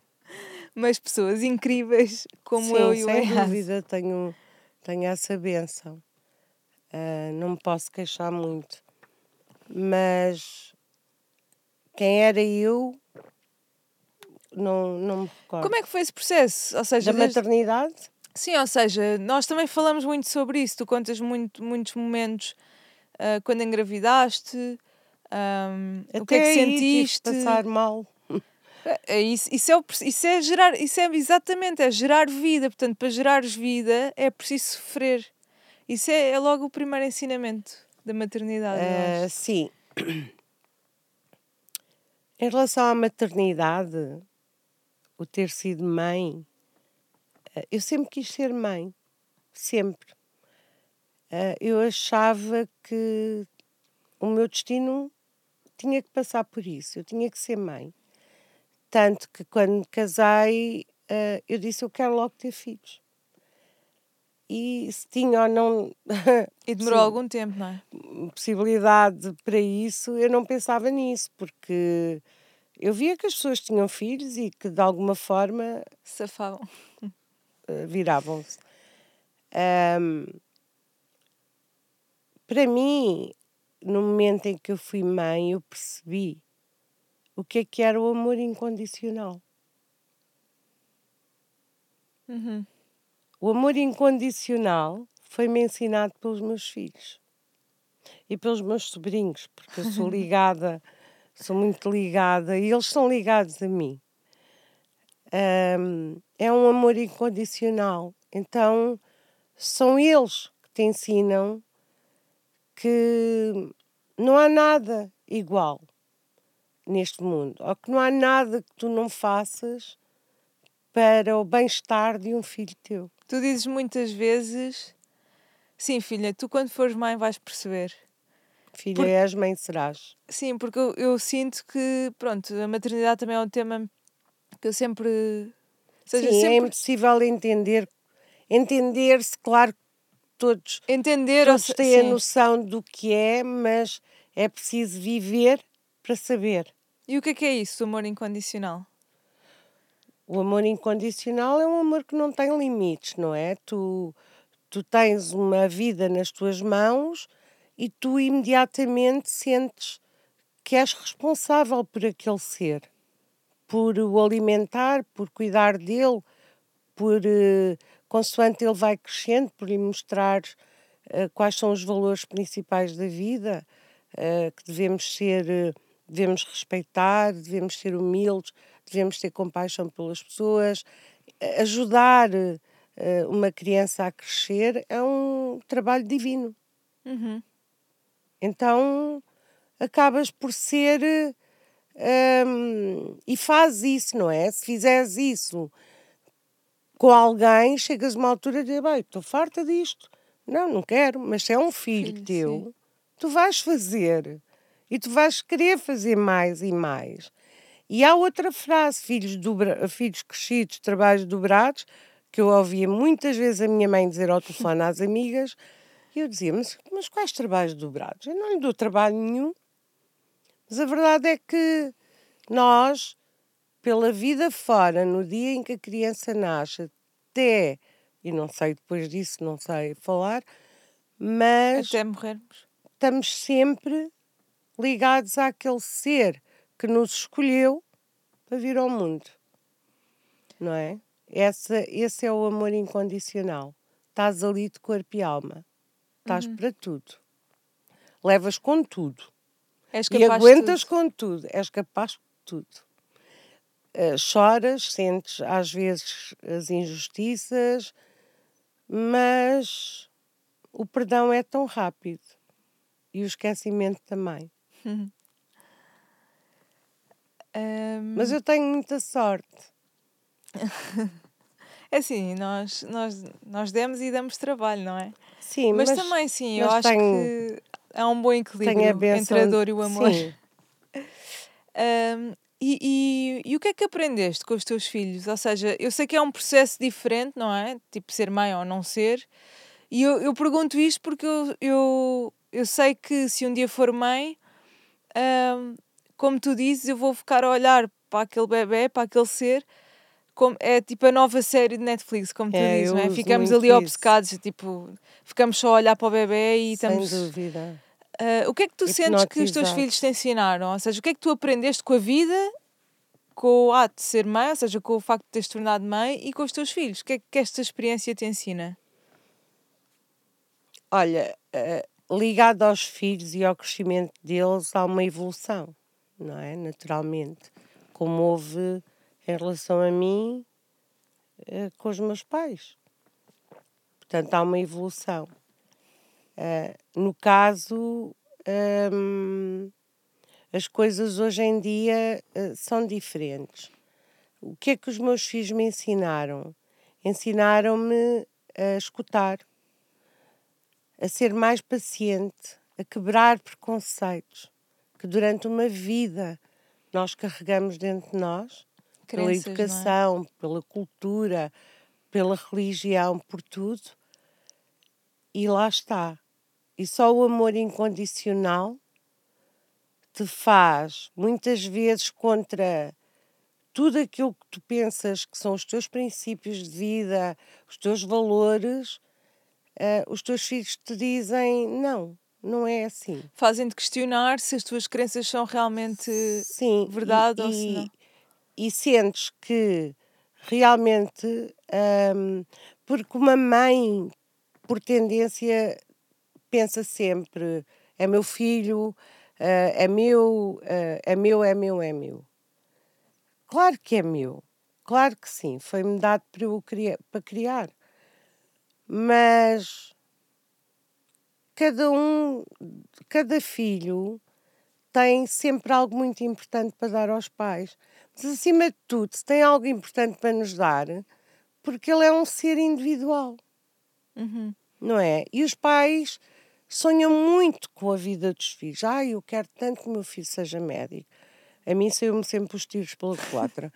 mas pessoas incríveis como Sim, eu e o sem dúvida tenho, tenho essa benção. Uh, não me posso queixar muito. Mas quem era eu não, não me recordo. Como é que foi esse processo? Ou seja, da desde... maternidade? Sim, ou seja, nós também falamos muito sobre isso. Tu contas muito, muitos momentos uh, quando engravidaste, um, o que é que sentiste? passar mal. É, é isso, isso, é, isso é gerar, isso é exatamente, é gerar vida. Portanto, para gerares vida é preciso sofrer. Isso é, é logo o primeiro ensinamento da maternidade. Uh, sim. Em relação à maternidade, o ter sido mãe, eu sempre quis ser mãe, sempre. Eh, eu achava que o meu destino tinha que passar por isso, eu tinha que ser mãe. Tanto que quando me casei, eh, eu disse: Eu quero logo ter filhos. E se tinha ou não. e demorou algum tempo, não é? Possibilidade para isso, eu não pensava nisso, porque eu via que as pessoas tinham filhos e que de alguma forma safavam, viravam-se. Um, para mim, no momento em que eu fui mãe, eu percebi o que é que era o amor incondicional. Uhum. O amor incondicional foi-me ensinado pelos meus filhos e pelos meus sobrinhos, porque eu sou ligada sou muito ligada e eles são ligados a mim. Um, é um amor incondicional. Então, são eles que te ensinam que não há nada igual neste mundo, ou que não há nada que tu não faças para o bem-estar de um filho teu. Tu dizes muitas vezes Sim, filha, tu quando fores mãe vais perceber. Filha Por... és, mãe serás. Sim, porque eu, eu, sinto que, pronto, a maternidade também é um tema que eu sempre. Seja, Sim, é sempre... é impossível entender. Entender-se, claro que todos, entender, todos têm sim. a noção do que é, mas é preciso viver para saber. E o que é que é isso, o amor incondicional? O amor incondicional é um amor que não tem limites, não é? Tu, tu tens uma vida nas tuas mãos e tu imediatamente sentes que és responsável por aquele ser, por o alimentar, por cuidar dele, por uh, consoante ele vai crescendo, por lhe mostrar uh, quais são os valores principais da vida, uh, que devemos ser, devemos respeitar, devemos ser humildes, devemos ter compaixão pelas pessoas, ajudar uma criança a crescer é um trabalho divino. Uhum. Então acabas por ser. Um, e faz isso, não é? Se fizeres isso com alguém, chegas a uma altura de bem, estou farta disto. Não, não quero, mas se é um filho, filho teu, sim. tu vais fazer e tu vais querer fazer mais e mais. E há outra frase, filhos, dobra, filhos crescidos, trabalhos dobrados, que eu ouvia muitas vezes a minha mãe dizer ao telefone às amigas, e eu dizia, mas, mas quais trabalhos dobrados? Eu não lhe dou trabalho nenhum. Mas a verdade é que nós, pela vida fora, no dia em que a criança nasce, até, e não sei depois disso, não sei falar, mas. Até morrermos. Estamos sempre ligados àquele ser que nos escolheu para vir ao mundo. Não é? Essa, esse é o amor incondicional. Estás ali de corpo e alma. Estás uhum. para tudo. Levas com tudo. E aguentas tudo. com tudo. És capaz de tudo. Uh, choras, sentes às vezes as injustiças, mas o perdão é tão rápido e o esquecimento também. Um... Mas eu tenho muita sorte. é assim, nós, nós, nós demos e damos trabalho, não é? Sim, mas, mas também sim, eu acho tenho, que há um bom equilíbrio entre a dor e o amor. Sim. um, e, e, e, o que é que aprendeste com os teus filhos? Ou seja, eu sei que é um processo diferente, não é? Tipo, ser mãe ou não ser. E eu, eu pergunto isto porque eu, eu, eu sei que se um dia for mãe, um, como tu dizes, eu vou ficar a olhar para aquele bebê, para aquele ser, como, é tipo a nova série de Netflix, como tu é, dizes, não é? Ficamos ali obcecados, tipo, ficamos só a olhar para o bebê e Sem estamos. dúvida. Uh, o que é que tu sentes que os teus filhos te ensinaram? Ou seja, o que é que tu aprendeste com a vida, com o ato de ser mãe, ou seja, com o facto de teres tornado mãe e com os teus filhos? O que é que esta experiência te ensina? Olha, uh, ligado aos filhos e ao crescimento deles, há uma evolução não é? Naturalmente, como houve em relação a mim eh, com os meus pais. Portanto, há uma evolução. Uh, no caso, um, as coisas hoje em dia uh, são diferentes. O que é que os meus filhos me ensinaram? Ensinaram-me a escutar, a ser mais paciente, a quebrar preconceitos que durante uma vida nós carregamos dentro de nós, Crenças, pela é? educação, é? pela cultura, pela religião, por tudo. E lá está. E só o amor incondicional te faz, muitas vezes, contra tudo aquilo que tu pensas que são os teus princípios de vida, os teus valores, uh, os teus filhos te dizem não não é assim. Fazem-te questionar se as tuas crenças são realmente Sim, verdade e, ou se não. E sentes que realmente, um, porque uma mãe, por tendência, pensa sempre: é meu filho, uh, é meu, uh, é meu, é meu, é meu. Claro que é meu, claro que sim, foi-me dado para, eu criar, para criar. Mas cada um, cada filho tem sempre algo muito importante para dar aos pais. Mas acima de tudo, se tem algo importante para nos dar, porque ele é um ser individual. Uhum. não é? E os pais sonham muito com a vida dos filhos. Ai, eu quero tanto que o meu filho seja médico. A mim saiu-me sempre os tiros pela culatra.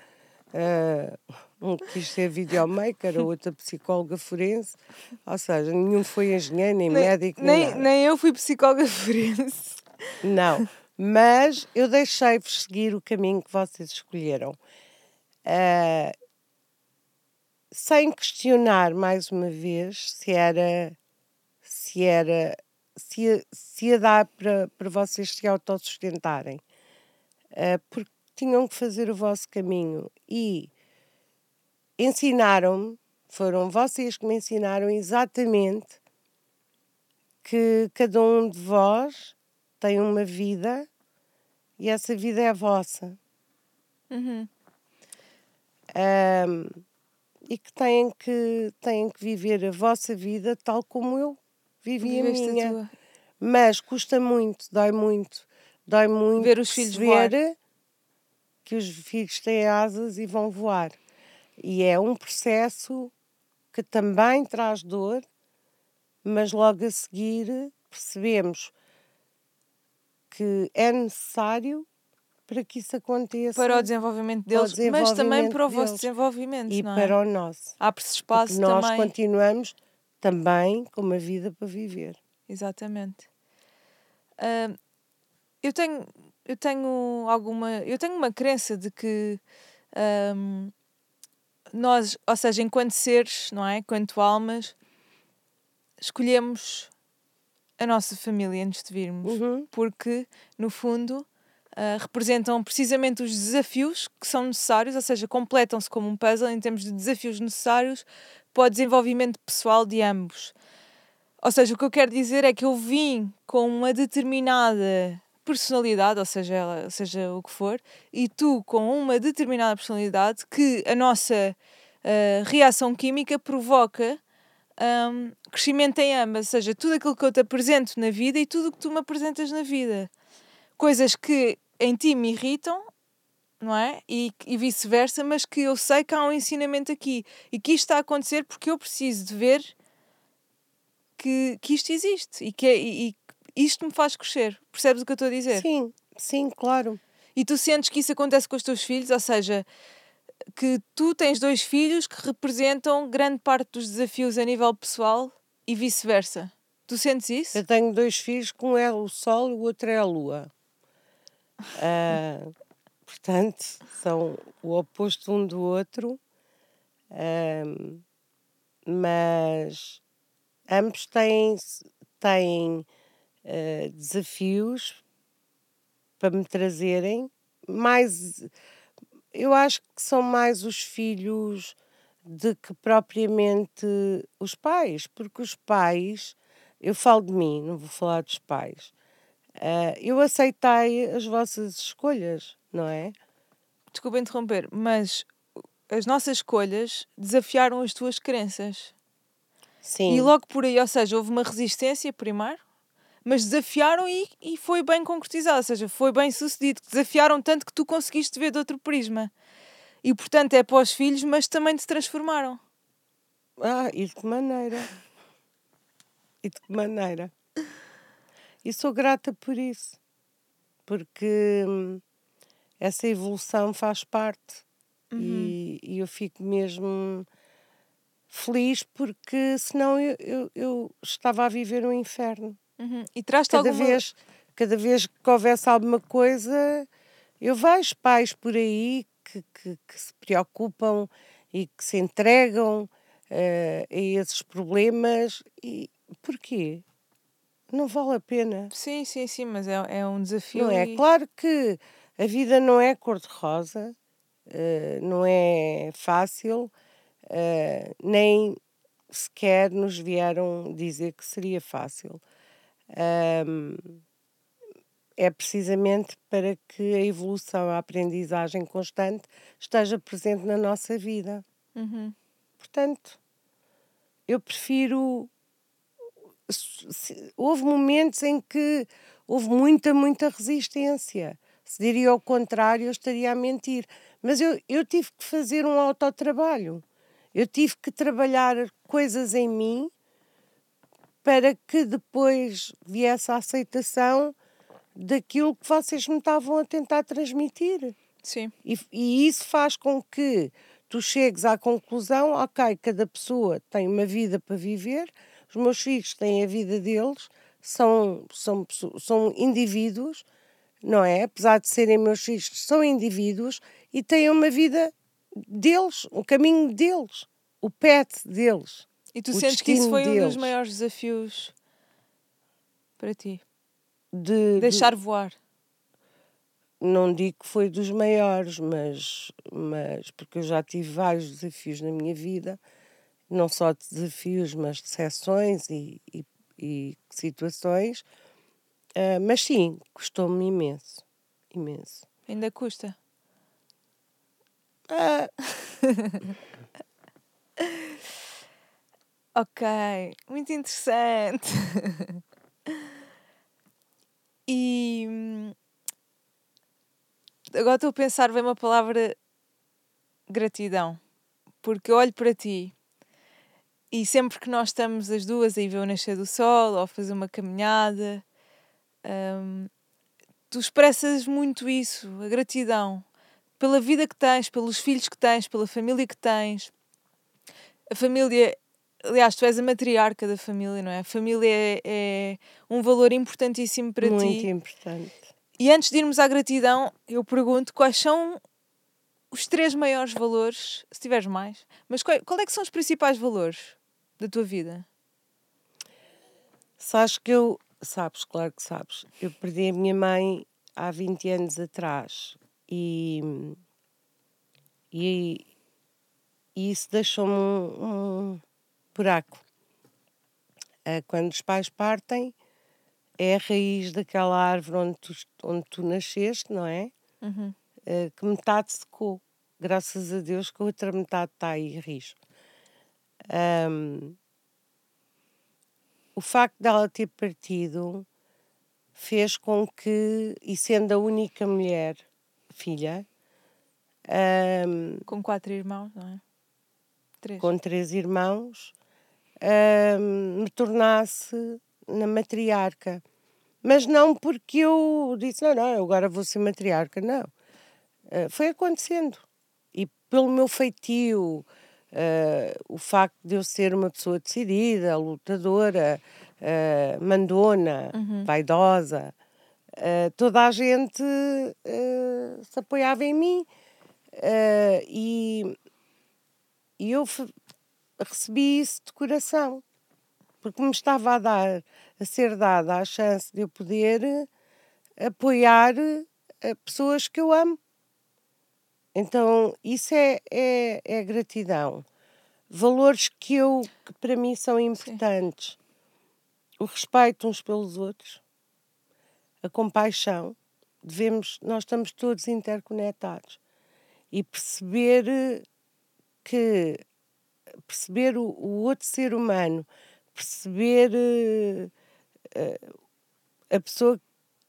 Uh, um quis ser videomaker, a outra psicóloga forense. Ou seja, nenhum foi engenheiro, nem, nem médico, nem, nem, nem eu fui psicóloga forense. Não, mas eu deixei-vos seguir o caminho que vocês escolheram. Uh, sem questionar mais uma vez se era se era se, se ia dar para, para vocês se autossustentarem uh, porque tinham que fazer o vosso caminho e ensinaram-me foram vocês que me ensinaram exatamente que cada um de vós tem uma vida e essa vida é a vossa. Uhum. Um, e que têm que, têm que viver a vossa vida tal como eu vivi Viveste a minha. A Mas custa muito, dói muito, dói muito ver os filhos ver voar. que os filhos têm asas e vão voar. E é um processo que também traz dor, mas logo a seguir percebemos que é necessário para que isso aconteça. Para o desenvolvimento deles, o desenvolvimento mas também para o deles. vosso desenvolvimento. E é? para o nosso. Abre-se espaço Porque nós também. continuamos também com uma vida para viver. Exatamente. Uh, eu tenho eu tenho alguma eu tenho uma crença de que um, nós ou seja enquanto seres não é enquanto almas escolhemos a nossa família antes de virmos uhum. porque no fundo uh, representam precisamente os desafios que são necessários, ou seja, completam-se como um puzzle em termos de desafios necessários para o desenvolvimento pessoal de ambos. Ou seja, o que eu quero dizer é que eu vim com uma determinada personalidade, ou seja, ela, seja o que for, e tu com uma determinada personalidade que a nossa uh, reação química provoca um, crescimento em ambas, ou seja, tudo aquilo que eu te apresento na vida e tudo o que tu me apresentas na vida coisas que em ti me irritam, não é? E, e vice-versa, mas que eu sei que há um ensinamento aqui e que isto está a acontecer porque eu preciso de ver que, que isto existe e que é, e, e isto me faz crescer. Percebes o que eu estou a dizer? Sim, sim, claro. E tu sentes que isso acontece com os teus filhos, ou seja, que tu tens dois filhos que representam grande parte dos desafios a nível pessoal e vice-versa. Tu sentes isso? Eu tenho dois filhos, um é o Sol e o outro é a Lua. Uh, portanto, são o oposto um do outro, uh, mas ambos têm, têm uh, desafios para me trazerem. Mais, eu acho que são mais os filhos de que propriamente os pais, porque os pais, eu falo de mim, não vou falar dos pais Uh, eu aceitei as vossas escolhas, não é? Desculpa interromper, mas as nossas escolhas desafiaram as tuas crenças. Sim. E logo por aí, ou seja, houve uma resistência primeiro, mas desafiaram e, e foi bem concretizado, ou seja, foi bem sucedido. Desafiaram tanto que tu conseguiste ver de outro prisma. E portanto é para os filhos, mas também te transformaram. Ah, e de que maneira? E de que maneira? E sou grata por isso, porque hum, essa evolução faz parte uhum. e, e, eu fico mesmo feliz porque senão eu, eu, eu estava a viver um inferno. Uhum. E traz cada alguma... vez Cada vez que houvesse alguma coisa, eu vejo pais por aí que, que, que se preocupam e que se entregam uh, a esses problemas. E porquê? não vale a pena. Sim, sim, sim, mas é, é um desafio. Não é? E... Claro que a vida não é cor-de-rosa, uh, não é fácil, uh, nem sequer nos vieram dizer que seria fácil. Um, é precisamente para que a evolução, a aprendizagem constante esteja presente na nossa vida. Uhum. Portanto, eu prefiro houve momentos em que houve muita, muita resistência. Se diria ao contrário, eu estaria a mentir. Mas eu, eu tive que fazer um autotrabalho. Eu tive que trabalhar coisas em mim para que depois viesse a aceitação daquilo que vocês me estavam a tentar transmitir. Sim. E, e isso faz com que tu chegues à conclusão, ok, cada pessoa tem uma vida para viver, os meus filhos têm a vida deles, são, são, são indivíduos, não é? Apesar de serem meus filhos, são indivíduos e têm uma vida deles, um caminho deles, o pet deles. E tu sentes que isso foi deles. um dos maiores desafios para ti? De, Deixar de... voar não digo que foi dos maiores, mas, mas porque eu já tive vários desafios na minha vida, não só de desafios, mas de sessões e, e, e situações. Uh, mas sim, custou-me imenso. Imenso. Ainda custa? Uh... ok, muito interessante. e hum, agora estou a pensar, vem uma palavra gratidão. Porque eu olho para ti e sempre que nós estamos as duas a ir ver o nascer do sol ou fazer uma caminhada, hum, tu expressas muito isso, a gratidão pela vida que tens, pelos filhos que tens, pela família que tens. A família, aliás, tu és a matriarca da família, não é? A família é, é um valor importantíssimo para muito ti. Muito importante. E antes de irmos à gratidão, eu pergunto quais são os três maiores valores, se tiveres mais, mas qual, qual é que são os principais valores da tua vida? Sabes que eu, sabes, claro que sabes, eu perdi a minha mãe há 20 anos atrás e, e, e isso deixou-me um, um buraco. Ah, quando os pais partem, é a raiz daquela árvore onde tu, onde tu nasceste, não é? Uhum. Uh, que metade secou. Graças a Deus que a outra metade está aí rijo. Um, o facto dela ter partido fez com que, e sendo a única mulher filha. Um, com quatro irmãos, não é? Três. Com três irmãos, um, me tornasse na matriarca. Mas não porque eu disse, não, não, agora vou ser matriarca, não. Uh, foi acontecendo. E pelo meu feitio, uh, o facto de eu ser uma pessoa decidida, lutadora, uh, mandona, uhum. vaidosa, toda a gente se apoiava em mim. e, e eu recebi isso de coração, porque me estava a dar a ser dada a chance de eu poder eh, apoiar eh, pessoas que eu amo. Então, isso é, é, é gratidão. Valores que, eu, que para mim são importantes. Sim. O respeito uns pelos outros, a compaixão. Devemos, nós estamos todos interconectados. E perceber que perceber o, o outro ser humano, perceber uh, a pessoa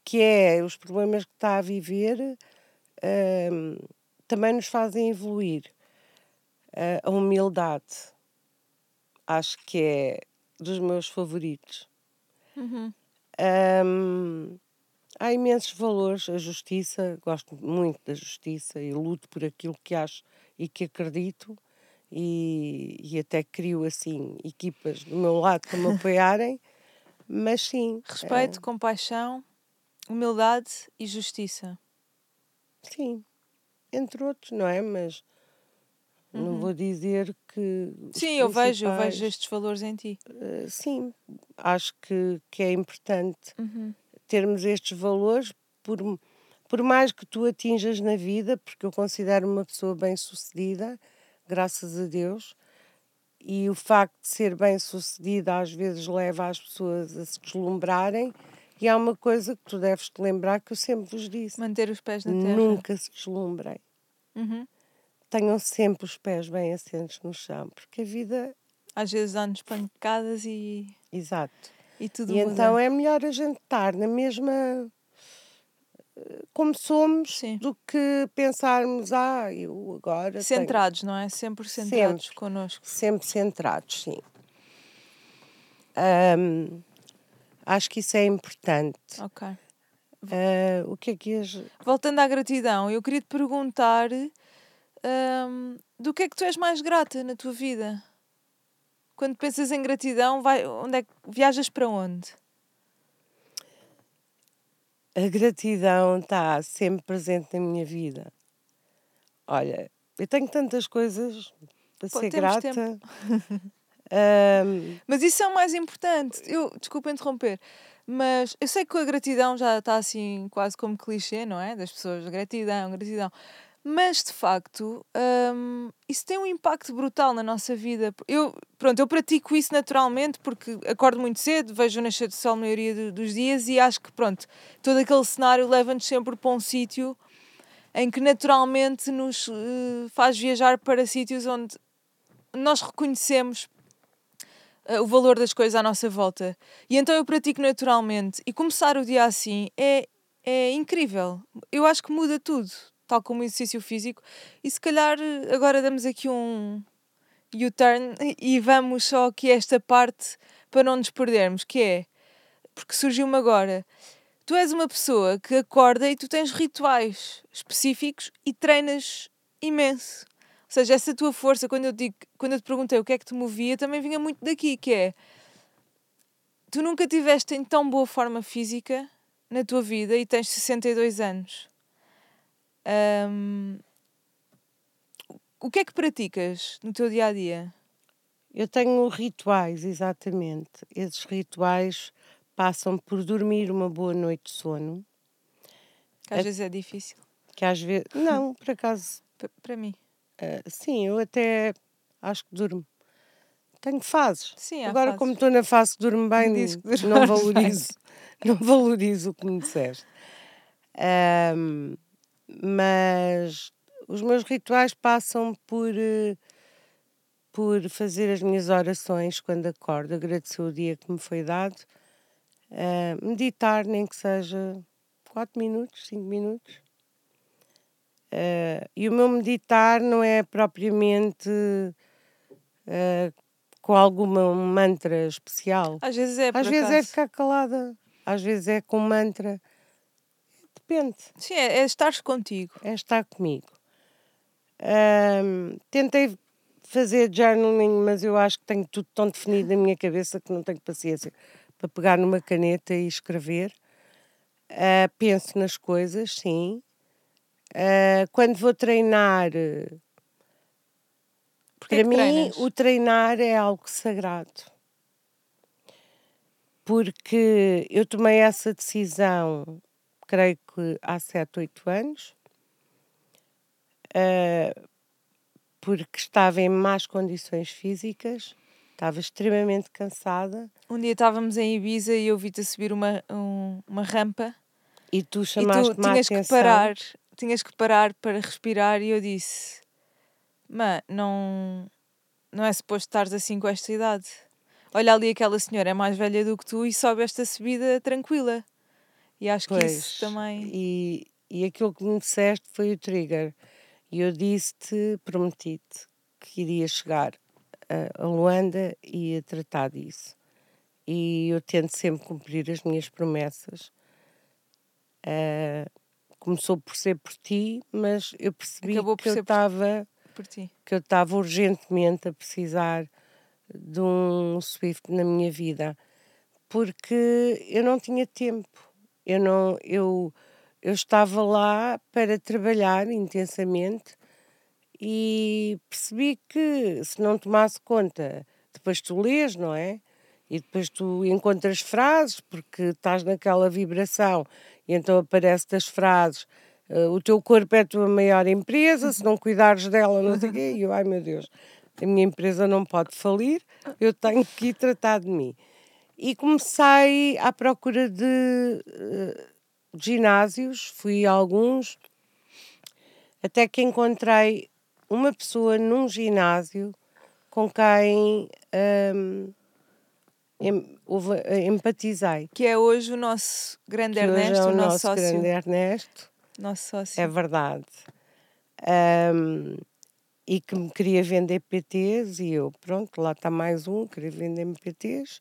que é, os problemas que está a viver, uh, também nos fazem evoluir. Uh, a humildade, acho que é dos meus favoritos. Uhum. Um, há imensos valores. A justiça, gosto muito da justiça e luto por aquilo que acho e que acredito. E, e até crio assim equipas do meu lado para me apoiarem. Mas sim. Respeito, é... compaixão, humildade e justiça. Sim. Entre outros, não é? Mas uhum. não vou dizer que. Sim, eu vejo, eu vejo estes valores em ti. Uh, sim, acho que, que é importante uhum. termos estes valores por, por mais que tu atinjas na vida, porque eu considero uma pessoa bem sucedida, graças a Deus, e o facto de ser bem sucedida às vezes leva as pessoas a se deslumbrarem. E há uma coisa que tu deves te lembrar que eu sempre vos disse: manter os pés na terra. Nunca se deslumbrem. Uhum. Tenham sempre os pés bem assentos no chão, porque a vida. Às vezes dá-nos pancadas e. Exato. E tudo E muda. então é melhor a gente estar na mesma como somos Sim. do que pensarmos, ah, eu agora. Centrados, tenho... não é? Sempre centrados sempre, connosco. Sempre centrados, sim. Um, acho que isso é importante. Ok. Uh, o que é que ias... Voltando à gratidão, eu queria te perguntar um, do que é que tu és mais grata na tua vida? Quando pensas em gratidão, vai, onde é que viajas para onde? A gratidão está sempre presente na minha vida. Olha, eu tenho tantas coisas para Pô, ser grata. um... Mas isso é o mais importante. Eu, desculpa interromper. Mas eu sei que a gratidão já está assim quase como clichê, não é? Das pessoas, gratidão, gratidão. Mas de facto, hum, isso tem um impacto brutal na nossa vida. Eu, pronto, eu pratico isso naturalmente porque acordo muito cedo, vejo o nascer do sol a maioria do, dos dias e acho que, pronto, todo aquele cenário leva-nos sempre para um sítio em que naturalmente nos uh, faz viajar para sítios onde nós reconhecemos o valor das coisas à nossa volta. E então eu pratico naturalmente. E começar o dia assim é, é incrível. Eu acho que muda tudo, tal como o exercício físico. E se calhar eh, agora damos aqui um U-turn e vamos só aqui esta parte para não nos perdermos, que é, porque surgiu-me agora, tu és uma pessoa que acorda e tu tens rituais específicos e treinas imenso. Ou seja, essa tua força, quando eu, digo, quando eu te perguntei o que é que te movia, também vinha muito daqui, que é tu nunca tiveste em tão boa forma física na tua vida e tens 62 anos. Um, o que é que praticas no teu dia a dia? Eu tenho rituais, exatamente. Esses rituais passam por dormir uma boa noite de sono. Que às a... vezes é difícil. Que às vezes. Não, por acaso. Para mim. Uh, sim, eu até acho que durmo. Tenho fases. Sim, Agora, fases. como estou na fase que durmo bem, que não valorizo, não valorizo o que me disseste. Um, mas os meus rituais passam por, uh, por fazer as minhas orações quando acordo, agradecer o dia que me foi dado, uh, meditar, nem que seja 4 minutos, 5 minutos, Uh, e o meu meditar não é propriamente uh, com alguma mantra especial. Às vezes é, Às vezes é ficar calada, às vezes é com mantra. Depende. Sim, é, é estar contigo. É estar comigo. Uh, tentei fazer journaling, mas eu acho que tenho tudo tão definido na minha cabeça que não tenho paciência para pegar numa caneta e escrever. Uh, penso nas coisas, sim. Uh, quando vou treinar, Porquê para mim treinas? o treinar é algo sagrado. Porque eu tomei essa decisão, creio que há 7, 8 anos, uh, porque estava em más condições físicas, estava extremamente cansada. Um dia estávamos em Ibiza e eu vi-te subir uma, um, uma rampa. E tu chamaste-me a atenção. que parar tinhas que parar para respirar e eu disse: Mãe, não, não é suposto estares assim com esta idade. Olha ali aquela senhora, é mais velha do que tu e sobe esta subida tranquila. E acho pois, que isso também. E, e aquilo que me disseste foi o trigger. E eu disse-te, prometi-te que iria chegar a Luanda e ia tratar disso. E eu tento sempre cumprir as minhas promessas. Uh, começou por ser por ti, mas eu percebi Acabou que eu estava que eu estava urgentemente a precisar de um Swift na minha vida, porque eu não tinha tempo. Eu não eu eu estava lá para trabalhar intensamente e percebi que se não tomasse conta, depois tu lês, não é? E depois tu encontras frases porque estás naquela vibração e então aparece das frases uh, o teu corpo é a tua maior empresa, se não cuidares dela, não sei o quê. E eu, ai meu Deus, a minha empresa não pode falir, eu tenho que tratar de mim. E comecei à procura de, uh, ginásios, fui a alguns, até que encontrei uma pessoa num ginásio com quem um, em, empatizei. Que é hoje o nosso grande que Ernesto, é o, nosso, nosso sócio. grande Ernesto. Nosso sócio. É verdade. Um, e que me queria vender PTs e eu, pronto, lá está mais um, queria vender-me PTs.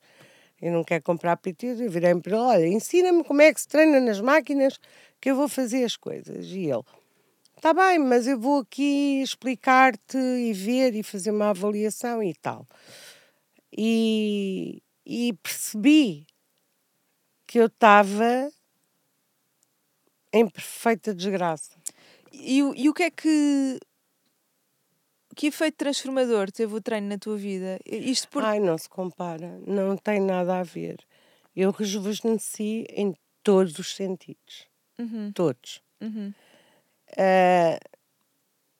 e não quer comprar PT, eu virei-me para ele, olha, ensina-me como é que se treina nas máquinas que eu vou fazer as coisas. E ele, está bem, mas eu vou aqui explicar-te e ver e fazer uma avaliação e tal. E, e percebi que eu estava em perfeita desgraça. E, e o que é que. Que efeito transformador teve o treino na tua vida? Isto por... Ai, não se compara, não tem nada a ver. Eu rejuvenesci em todos os sentidos. Uhum. Todos. Uhum. Uh,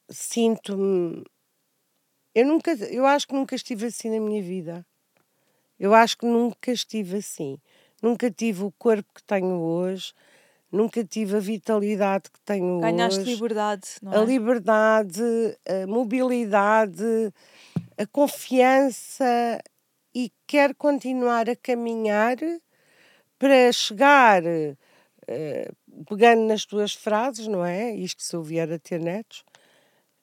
Sinto-me. Eu nunca, eu acho que nunca estive assim na minha vida. Eu acho que nunca estive assim. Nunca tive o corpo que tenho hoje, nunca tive a vitalidade que tenho Ganhaste hoje. liberdade, não é? A liberdade, a mobilidade, a confiança e quero continuar a caminhar para chegar, uh, pegando nas tuas frases, não é? Isto se eu vier a ter netos,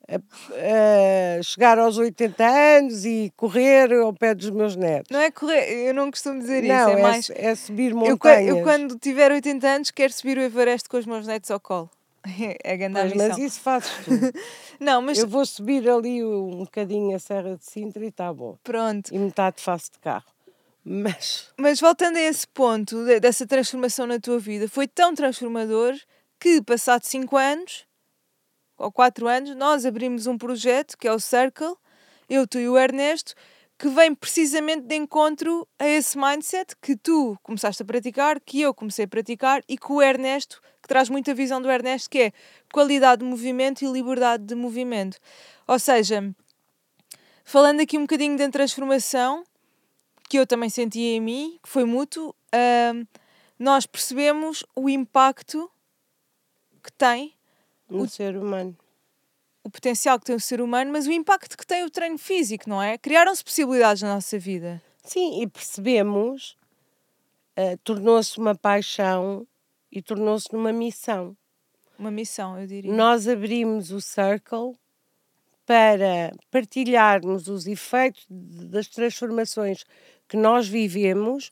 a, a chegar aos 80 anos e correr ao pé dos meus netos. Não é correr, eu não costumo dizer não, isso, é, é mais. É subir montanhas. Eu, eu, quando tiver 80 anos, quero subir o Everest com os meus netos ao colo. É a grande pois, Mas isso fazes tu. não, mas... Eu vou subir ali um bocadinho a Serra de Sintra e está bom. Pronto. E metade faço de carro. Mas... Mas voltando a esse ponto, dessa transformação na tua vida, foi tão transformador que, passado 5 anos, ou 4 anos, nós abrimos um projeto que é o Circle, eu, tu e o Ernesto, que vem precisamente de encontro a esse mindset que tu começaste a praticar, que eu comecei a praticar e que o Ernesto, que traz muita visão do Ernesto, que é qualidade de movimento e liberdade de movimento. Ou seja, falando aqui um bocadinho da transformação que eu também senti em mim, que foi mútuo, uh, nós percebemos o impacto que tem no o, ser humano. O potencial que tem o ser humano, mas o impacto que tem o treino físico, não é? Criaram-se possibilidades na nossa vida. Sim, e percebemos, uh, tornou-se uma paixão e tornou-se numa missão. Uma missão, eu diria. Nós abrimos o Circle para partilharmos os efeitos das transformações que nós vivemos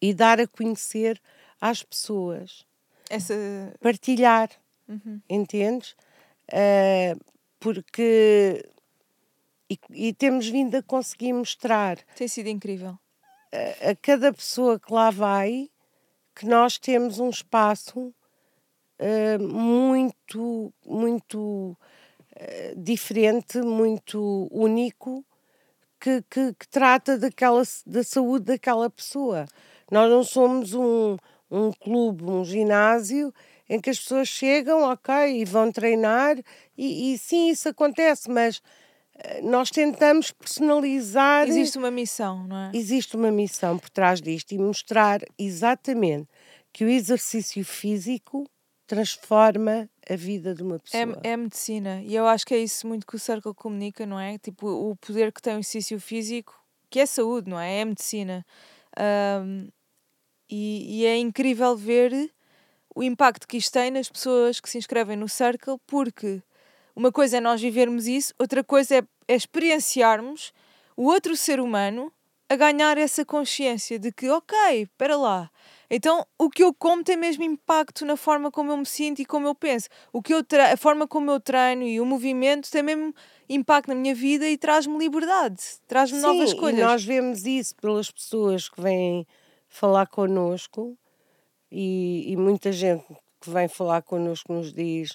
e dar a conhecer às pessoas. Essa... Partilhar. Uhum. Entendes? Uh, porque. E, e, temos vindo a conseguir mostrar. Tem sido incrível. A, a, cada pessoa que lá vai que nós temos um espaço uh, muito, muito uh, diferente, muito único, que, que, que, trata daquela, da saúde daquela pessoa. Nós não somos um, um clube, um ginásio em que as pessoas chegam, ok, e vão treinar, e, e sim, isso acontece, mas eh, nós tentamos personalizar. Existe uma missão, não é? Existe uma missão por trás disto e mostrar exatamente que o exercício físico transforma a vida de uma é pessoa. É, é medicina e eu acho que é isso muito que o Circle comunica, não é? Tipo, o poder que tem o exercício físico, que é saúde, não é? É medicina. Um, e, e é incrível ver o impacto que isto tem nas pessoas que se inscrevem no Circle, porque uma coisa é nós vivermos isso, outra coisa é, é experienciarmos o outro ser humano a ganhar essa consciência de que, ok, espera lá, então o que eu como tem mesmo impacto na forma como eu me sinto e como eu penso. O que eu a forma como eu treino e o movimento tem mesmo impacto na minha vida e traz-me liberdade, traz-me novas escolhas. E nós vemos isso pelas pessoas que vêm falar connosco e, e muita gente que vem falar connosco nos diz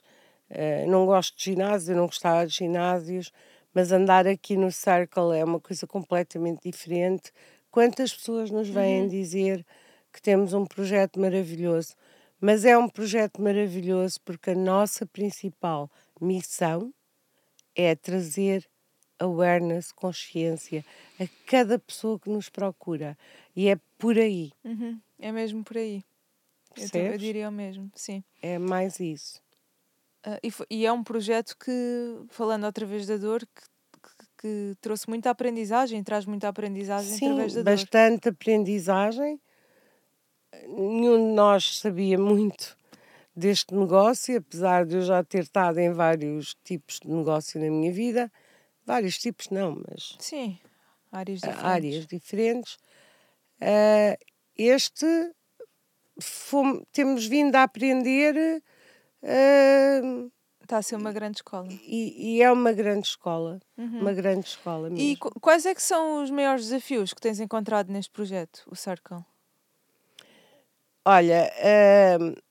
uh, não gosto de ginásio, não gostava de ginásios, mas andar aqui no Circle é uma coisa completamente diferente. Quantas pessoas nos vêm uhum. dizer que temos um projeto maravilhoso? Mas é um projeto maravilhoso porque a nossa principal missão é trazer awareness, consciência a cada pessoa que nos procura. E é por aí. Uhum. É mesmo por aí. Eu, eu, diria o mesmo, sim. É mais isso. Uh, e, foi, e, é um projeto que, falando outra vez da dor, que, que, que trouxe muita aprendizagem, traz muita aprendizagem sim, através da dor. bastante aprendizagem. Nenhum de nós sabia muito deste negócio, apesar de eu já ter estado em vários tipos de negócio na minha vida. Vários tipos não, mas... Sim, áreas diferentes. Áreas diferentes. Uh, este fomos, temos vindo a aprender. Uh, Está a ser uma grande escola. E, e é uma grande escola. Uhum. Uma grande escola mesmo. E quais é que são os maiores desafios que tens encontrado neste projeto, o Circle? Olha, uh,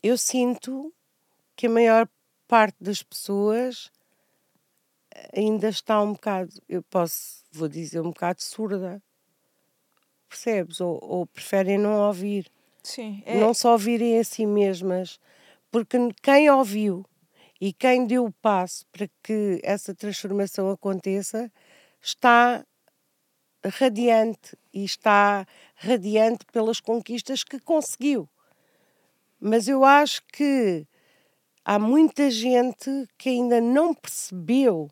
eu sinto que a maior parte das pessoas ainda está um bocado, eu posso, vou dizer, um bocado surda. Percebes? Ou, ou preferem não ouvir. Sim. É... Não só ouvirem a si mesmas, porque quem ouviu e quem deu o passo para que essa transformação aconteça está radiante e está radiante pelas conquistas que conseguiu. Mas eu acho que há muita gente que ainda não percebeu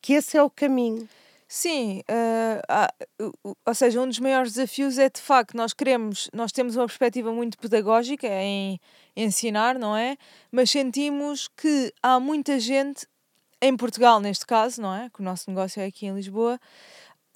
que esse é o caminho. Sim, uh, uh, ou seja, um dos maiores desafios é de facto nós queremos, nós temos uma perspectiva muito pedagógica em ensinar, não é? Mas sentimos que há muita gente em Portugal, neste caso, não é? Que o nosso negócio é aqui em Lisboa.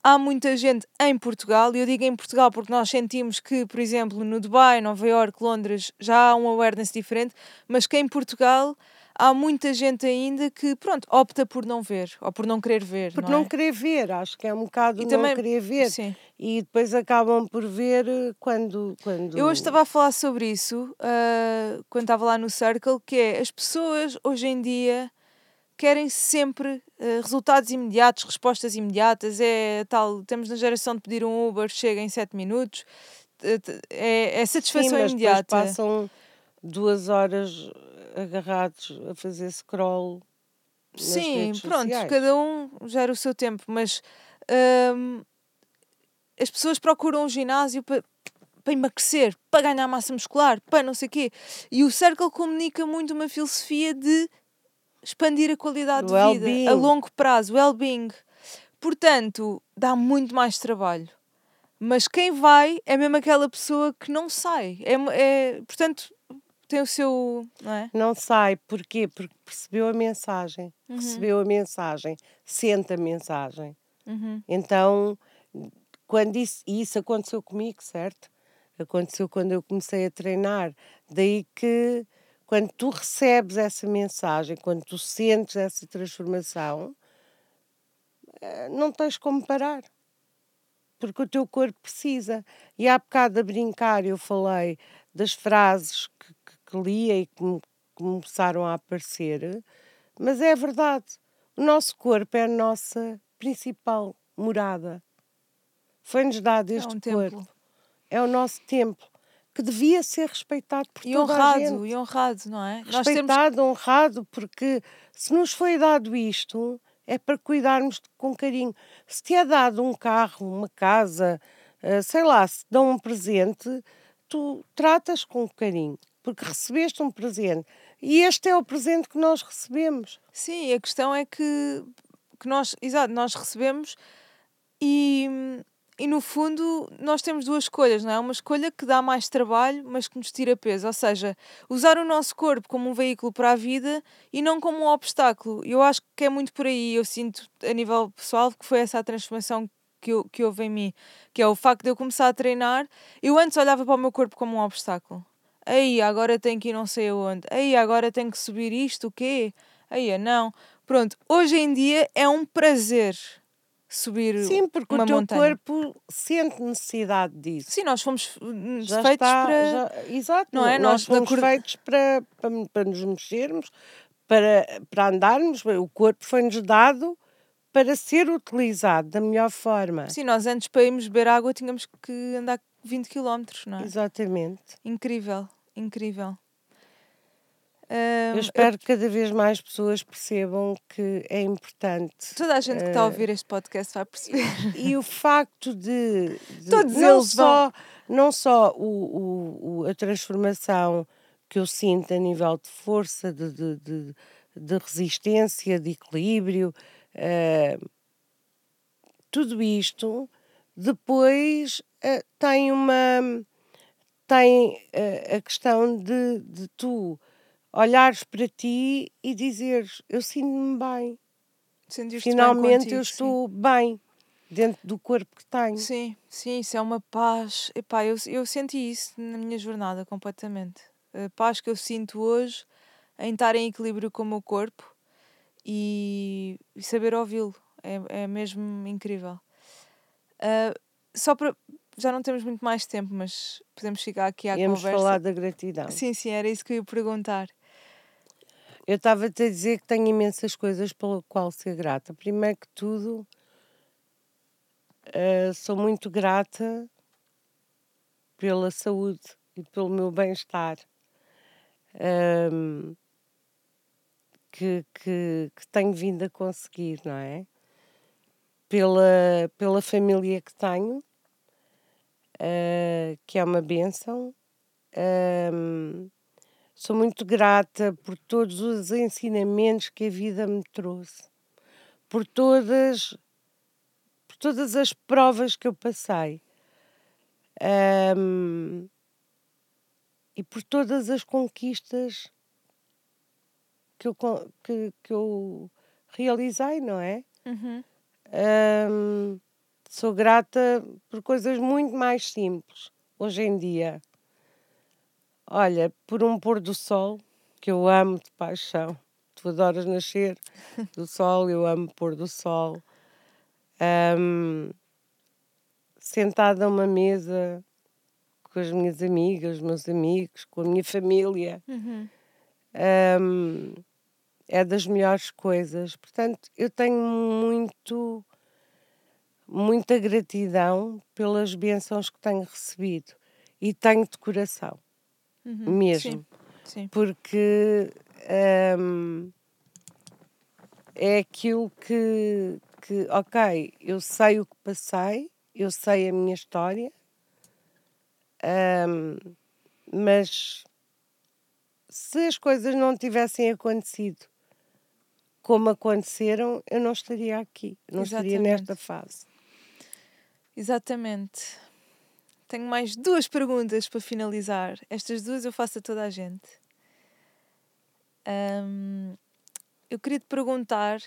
Há muita gente em Portugal, e eu digo em Portugal porque nós sentimos que, por exemplo, no Dubai, Nova York, Londres, já há um awareness diferente, mas que em Portugal há muita gente ainda que, pronto, opta por não ver ou por não querer ver. Por não, não é? querer ver, acho que é um bocado e não também, querer ver. Sim. E depois acabam por ver eh, quando. quando... Eu hoje estava a falar sobre isso uh, quando estava lá no Circle, que é as pessoas hoje em dia querem sempre uh, resultados imediatos, respostas imediatas. É tal, temos na geração de pedir um Uber, chega em 7 minutos. É, é satisfação Sim, mas imediata. passam duas horas agarrados a fazer scroll. Sim, pronto, sociais. cada um gera o seu tempo, mas hum, as pessoas procuram um ginásio para para emagrecer, para ganhar massa muscular, para não sei o quê. E o Circle comunica muito uma filosofia de expandir a qualidade de vida a longo prazo, well-being. Portanto, dá muito mais trabalho. Mas quem vai é mesmo aquela pessoa que não sai. É, é, portanto, tem o seu. Não, é? não sai, porquê? Porque percebeu a mensagem, uhum. percebeu a mensagem, sente a mensagem. Uhum. Então, quando isso, e isso aconteceu comigo, certo? Aconteceu quando eu comecei a treinar. Daí que, quando tu recebes essa mensagem, quando tu sentes essa transformação, eh, não tens como parar. Porque o teu corpo precisa. E há bocado a brincar, eu falei das frases que, lia e que começaram a aparecer, mas é verdade. O nosso corpo é a nossa principal morada. Foi-nos dado este é um corpo. Templo. É o nosso templo que devia ser respeitado por e toda honrado, a gente. E honrado, não é? Respeitado, temos... honrado, porque se nos foi dado isto, é para cuidarmos com carinho. Se te é dado um carro, uma casa, eh, sei lá, se dão um presente, tu tratas com carinho porque recebeste um presente. E este é o presente que nós recebemos. Sim, a questão é que, que nós, exato, nós recebemos e, e no fundo nós temos duas escolhas, não é? Uma escolha que dá mais trabalho, mas que nos tira peso, ou seja, usar o nosso corpo como um veículo para a vida e não como um obstáculo. Eu acho que é muito por aí, eu sinto a nível pessoal que foi essa a transformação que, eu, que houve em mim, que é o facto de eu começar a treinar. Eu antes olhava para o meu corpo como um obstáculo aí agora tenho que ir não sei aonde, aí agora tenho que subir isto, o quê? Aí não. Pronto, hoje em dia é um prazer subir Sim, porque o teu montanha. corpo sente necessidade disso. Sim, nós fomos hum, já feitos está, para... Já, exato, não é? nós, nós fomos cor... feitos para, para, para nos mexermos, para, para andarmos, o corpo foi-nos dado para ser utilizado da melhor forma. Sim, nós antes para irmos beber água tínhamos que andar 20 km, não é? Exatamente. Incrível, incrível. eu espero eu... que cada vez mais pessoas percebam que é importante. Toda a gente que está a ouvir este podcast vai perceber. E, e o facto de, de Todos não eles só, vão... não só o, o, a transformação que eu sinto a nível de força, de, de, de, de resistência, de equilíbrio, uh, tudo isto depois uh, tem uma tem uh, a questão de, de tu olhares para ti e dizeres eu sinto-me bem. Finalmente bem contigo, eu estou sim. bem. dentro do corpo que tenho. Sim, sim, isso é uma paz. Epá, eu, eu senti isso na minha jornada completamente. A paz que eu sinto hoje em estar em equilíbrio com o meu corpo e, e saber ouvi-lo. É, é mesmo incrível. Uh, só para. Já não temos muito mais tempo, mas podemos chegar aqui à Íamos conversa. falar da gratidão. Sim, sim, era isso que eu ia perguntar. Eu estava-te a dizer que tenho imensas coisas pela qual ser grata. Primeiro que tudo, uh, sou muito grata pela saúde e pelo meu bem-estar. Um, que, que, que, tenho vindo a conseguir, não é? Pela, pela família que tenho, uh, que é uma bênção. Um, sou muito grata por todos os ensinamentos que a vida me trouxe, por todas, por todas as provas que eu passei. Um, e por todas as conquistas que eu, que, que eu realizei, não é? Uhum. Um, sou grata por coisas muito mais simples hoje em dia. Olha, por um pôr do sol, que eu amo de paixão. Tu adoras nascer do sol, eu amo pôr do sol. Um, sentada a uma mesa com as minhas amigas, os meus amigos, com a minha família. Uhum. Um, é das melhores coisas. Portanto, eu tenho muito, muita gratidão pelas bênçãos que tenho recebido e tenho de coração, uhum. mesmo. Sim. Sim. Porque um, é aquilo que, que, ok, eu sei o que passei, eu sei a minha história, um, mas se as coisas não tivessem acontecido como aconteceram, eu não estaria aqui, não Exatamente. estaria nesta fase. Exatamente. Tenho mais duas perguntas para finalizar. Estas duas eu faço a toda a gente. Um, eu queria te perguntar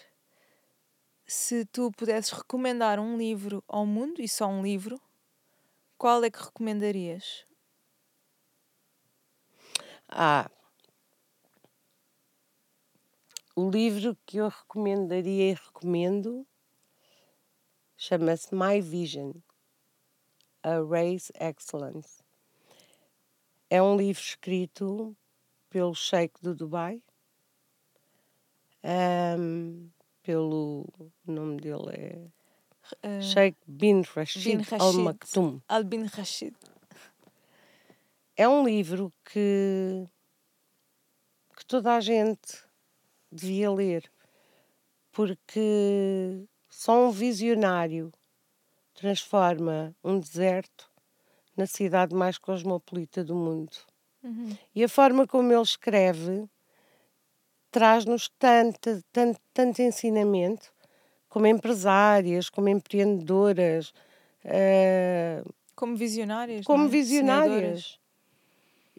se tu pudesses recomendar um livro ao mundo, e só um livro, qual é que recomendarias? Ah, o livro que eu recomendaria e recomendo chama-se My Vision, A Race Excellence. É um livro escrito pelo Sheikh do Dubai, um, pelo o nome dele é uh, Sheikh bin Rashid, bin Rashid Al Maktoum. Al bin Rashid. É um livro que, que toda a gente devia ler, porque só um visionário transforma um deserto na cidade mais cosmopolita do mundo. Uhum. E a forma como ele escreve traz-nos tanto, tanto, tanto ensinamento como empresárias, como empreendedoras. Uh, como visionárias. Como é? visionárias.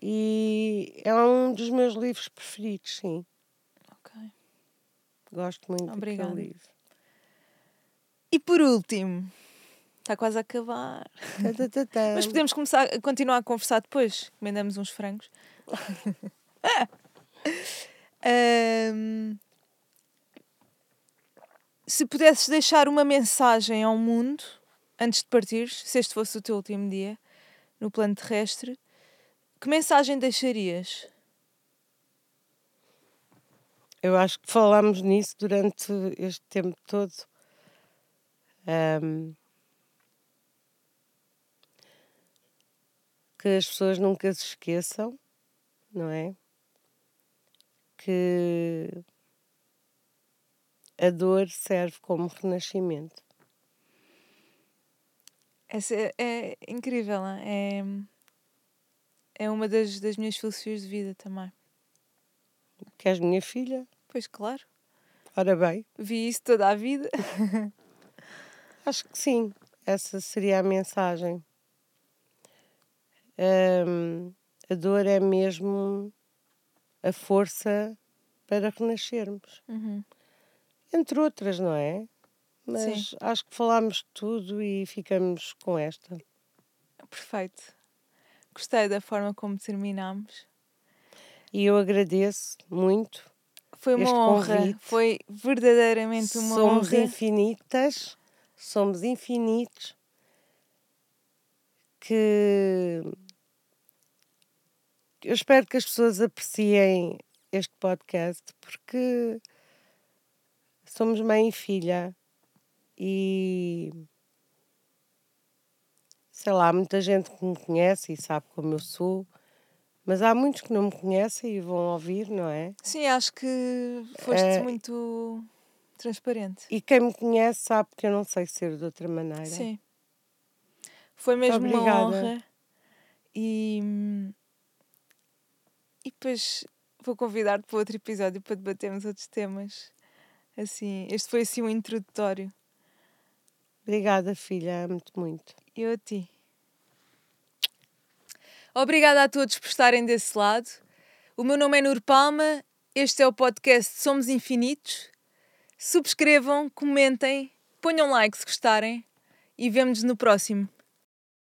E é um dos meus livros preferidos, sim. Ok. Gosto muito Obrigada. daquele livro. E por último, está quase a acabar. Mas podemos começar, continuar a conversar depois. Encomendamos uns frangos. um, se pudesses deixar uma mensagem ao mundo antes de partir, se este fosse o teu último dia no plano terrestre, que mensagem deixarias? Eu acho que falámos nisso durante este tempo todo. Um, que as pessoas nunca se esqueçam, não é? Que a dor serve como renascimento. Essa é, é incrível, não é? É uma das, das minhas filosofias de vida também. Queres minha filha? Pois claro. Ora bem. Vi isso toda a vida. Acho que sim. Essa seria a mensagem. Um, a dor é mesmo a força para renascermos. Uhum entre outras, não é? mas Sim. acho que falámos de tudo e ficamos com esta. Perfeito. Gostei da forma como terminámos. E eu agradeço muito. Foi uma honra. convite. Foi verdadeiramente uma somos honra. infinitas, somos infinitos. Que eu espero que as pessoas apreciem este podcast porque somos mãe e filha e sei lá, há muita gente que me conhece e sabe como eu sou, mas há muitos que não me conhecem e vão ouvir, não é? Sim, acho que foste Eh, muito transparente. E quem me conhece sabe que eu não sei ser de outra maneira. Sim. Foi mesmo uma honra. E, e depois vou convidar-te para outro episódio para debatermos outros temas. Assim, este foi assim um introdutório. Obrigada, filha, amo-te muito. Eu a ti. Obrigada a todos por estarem desse lado. O meu nome é Nur Palma. Este é o podcast Somos Infinitos. Subscrevam, comentem, ponham like se gostarem e vemo-nos no próximo.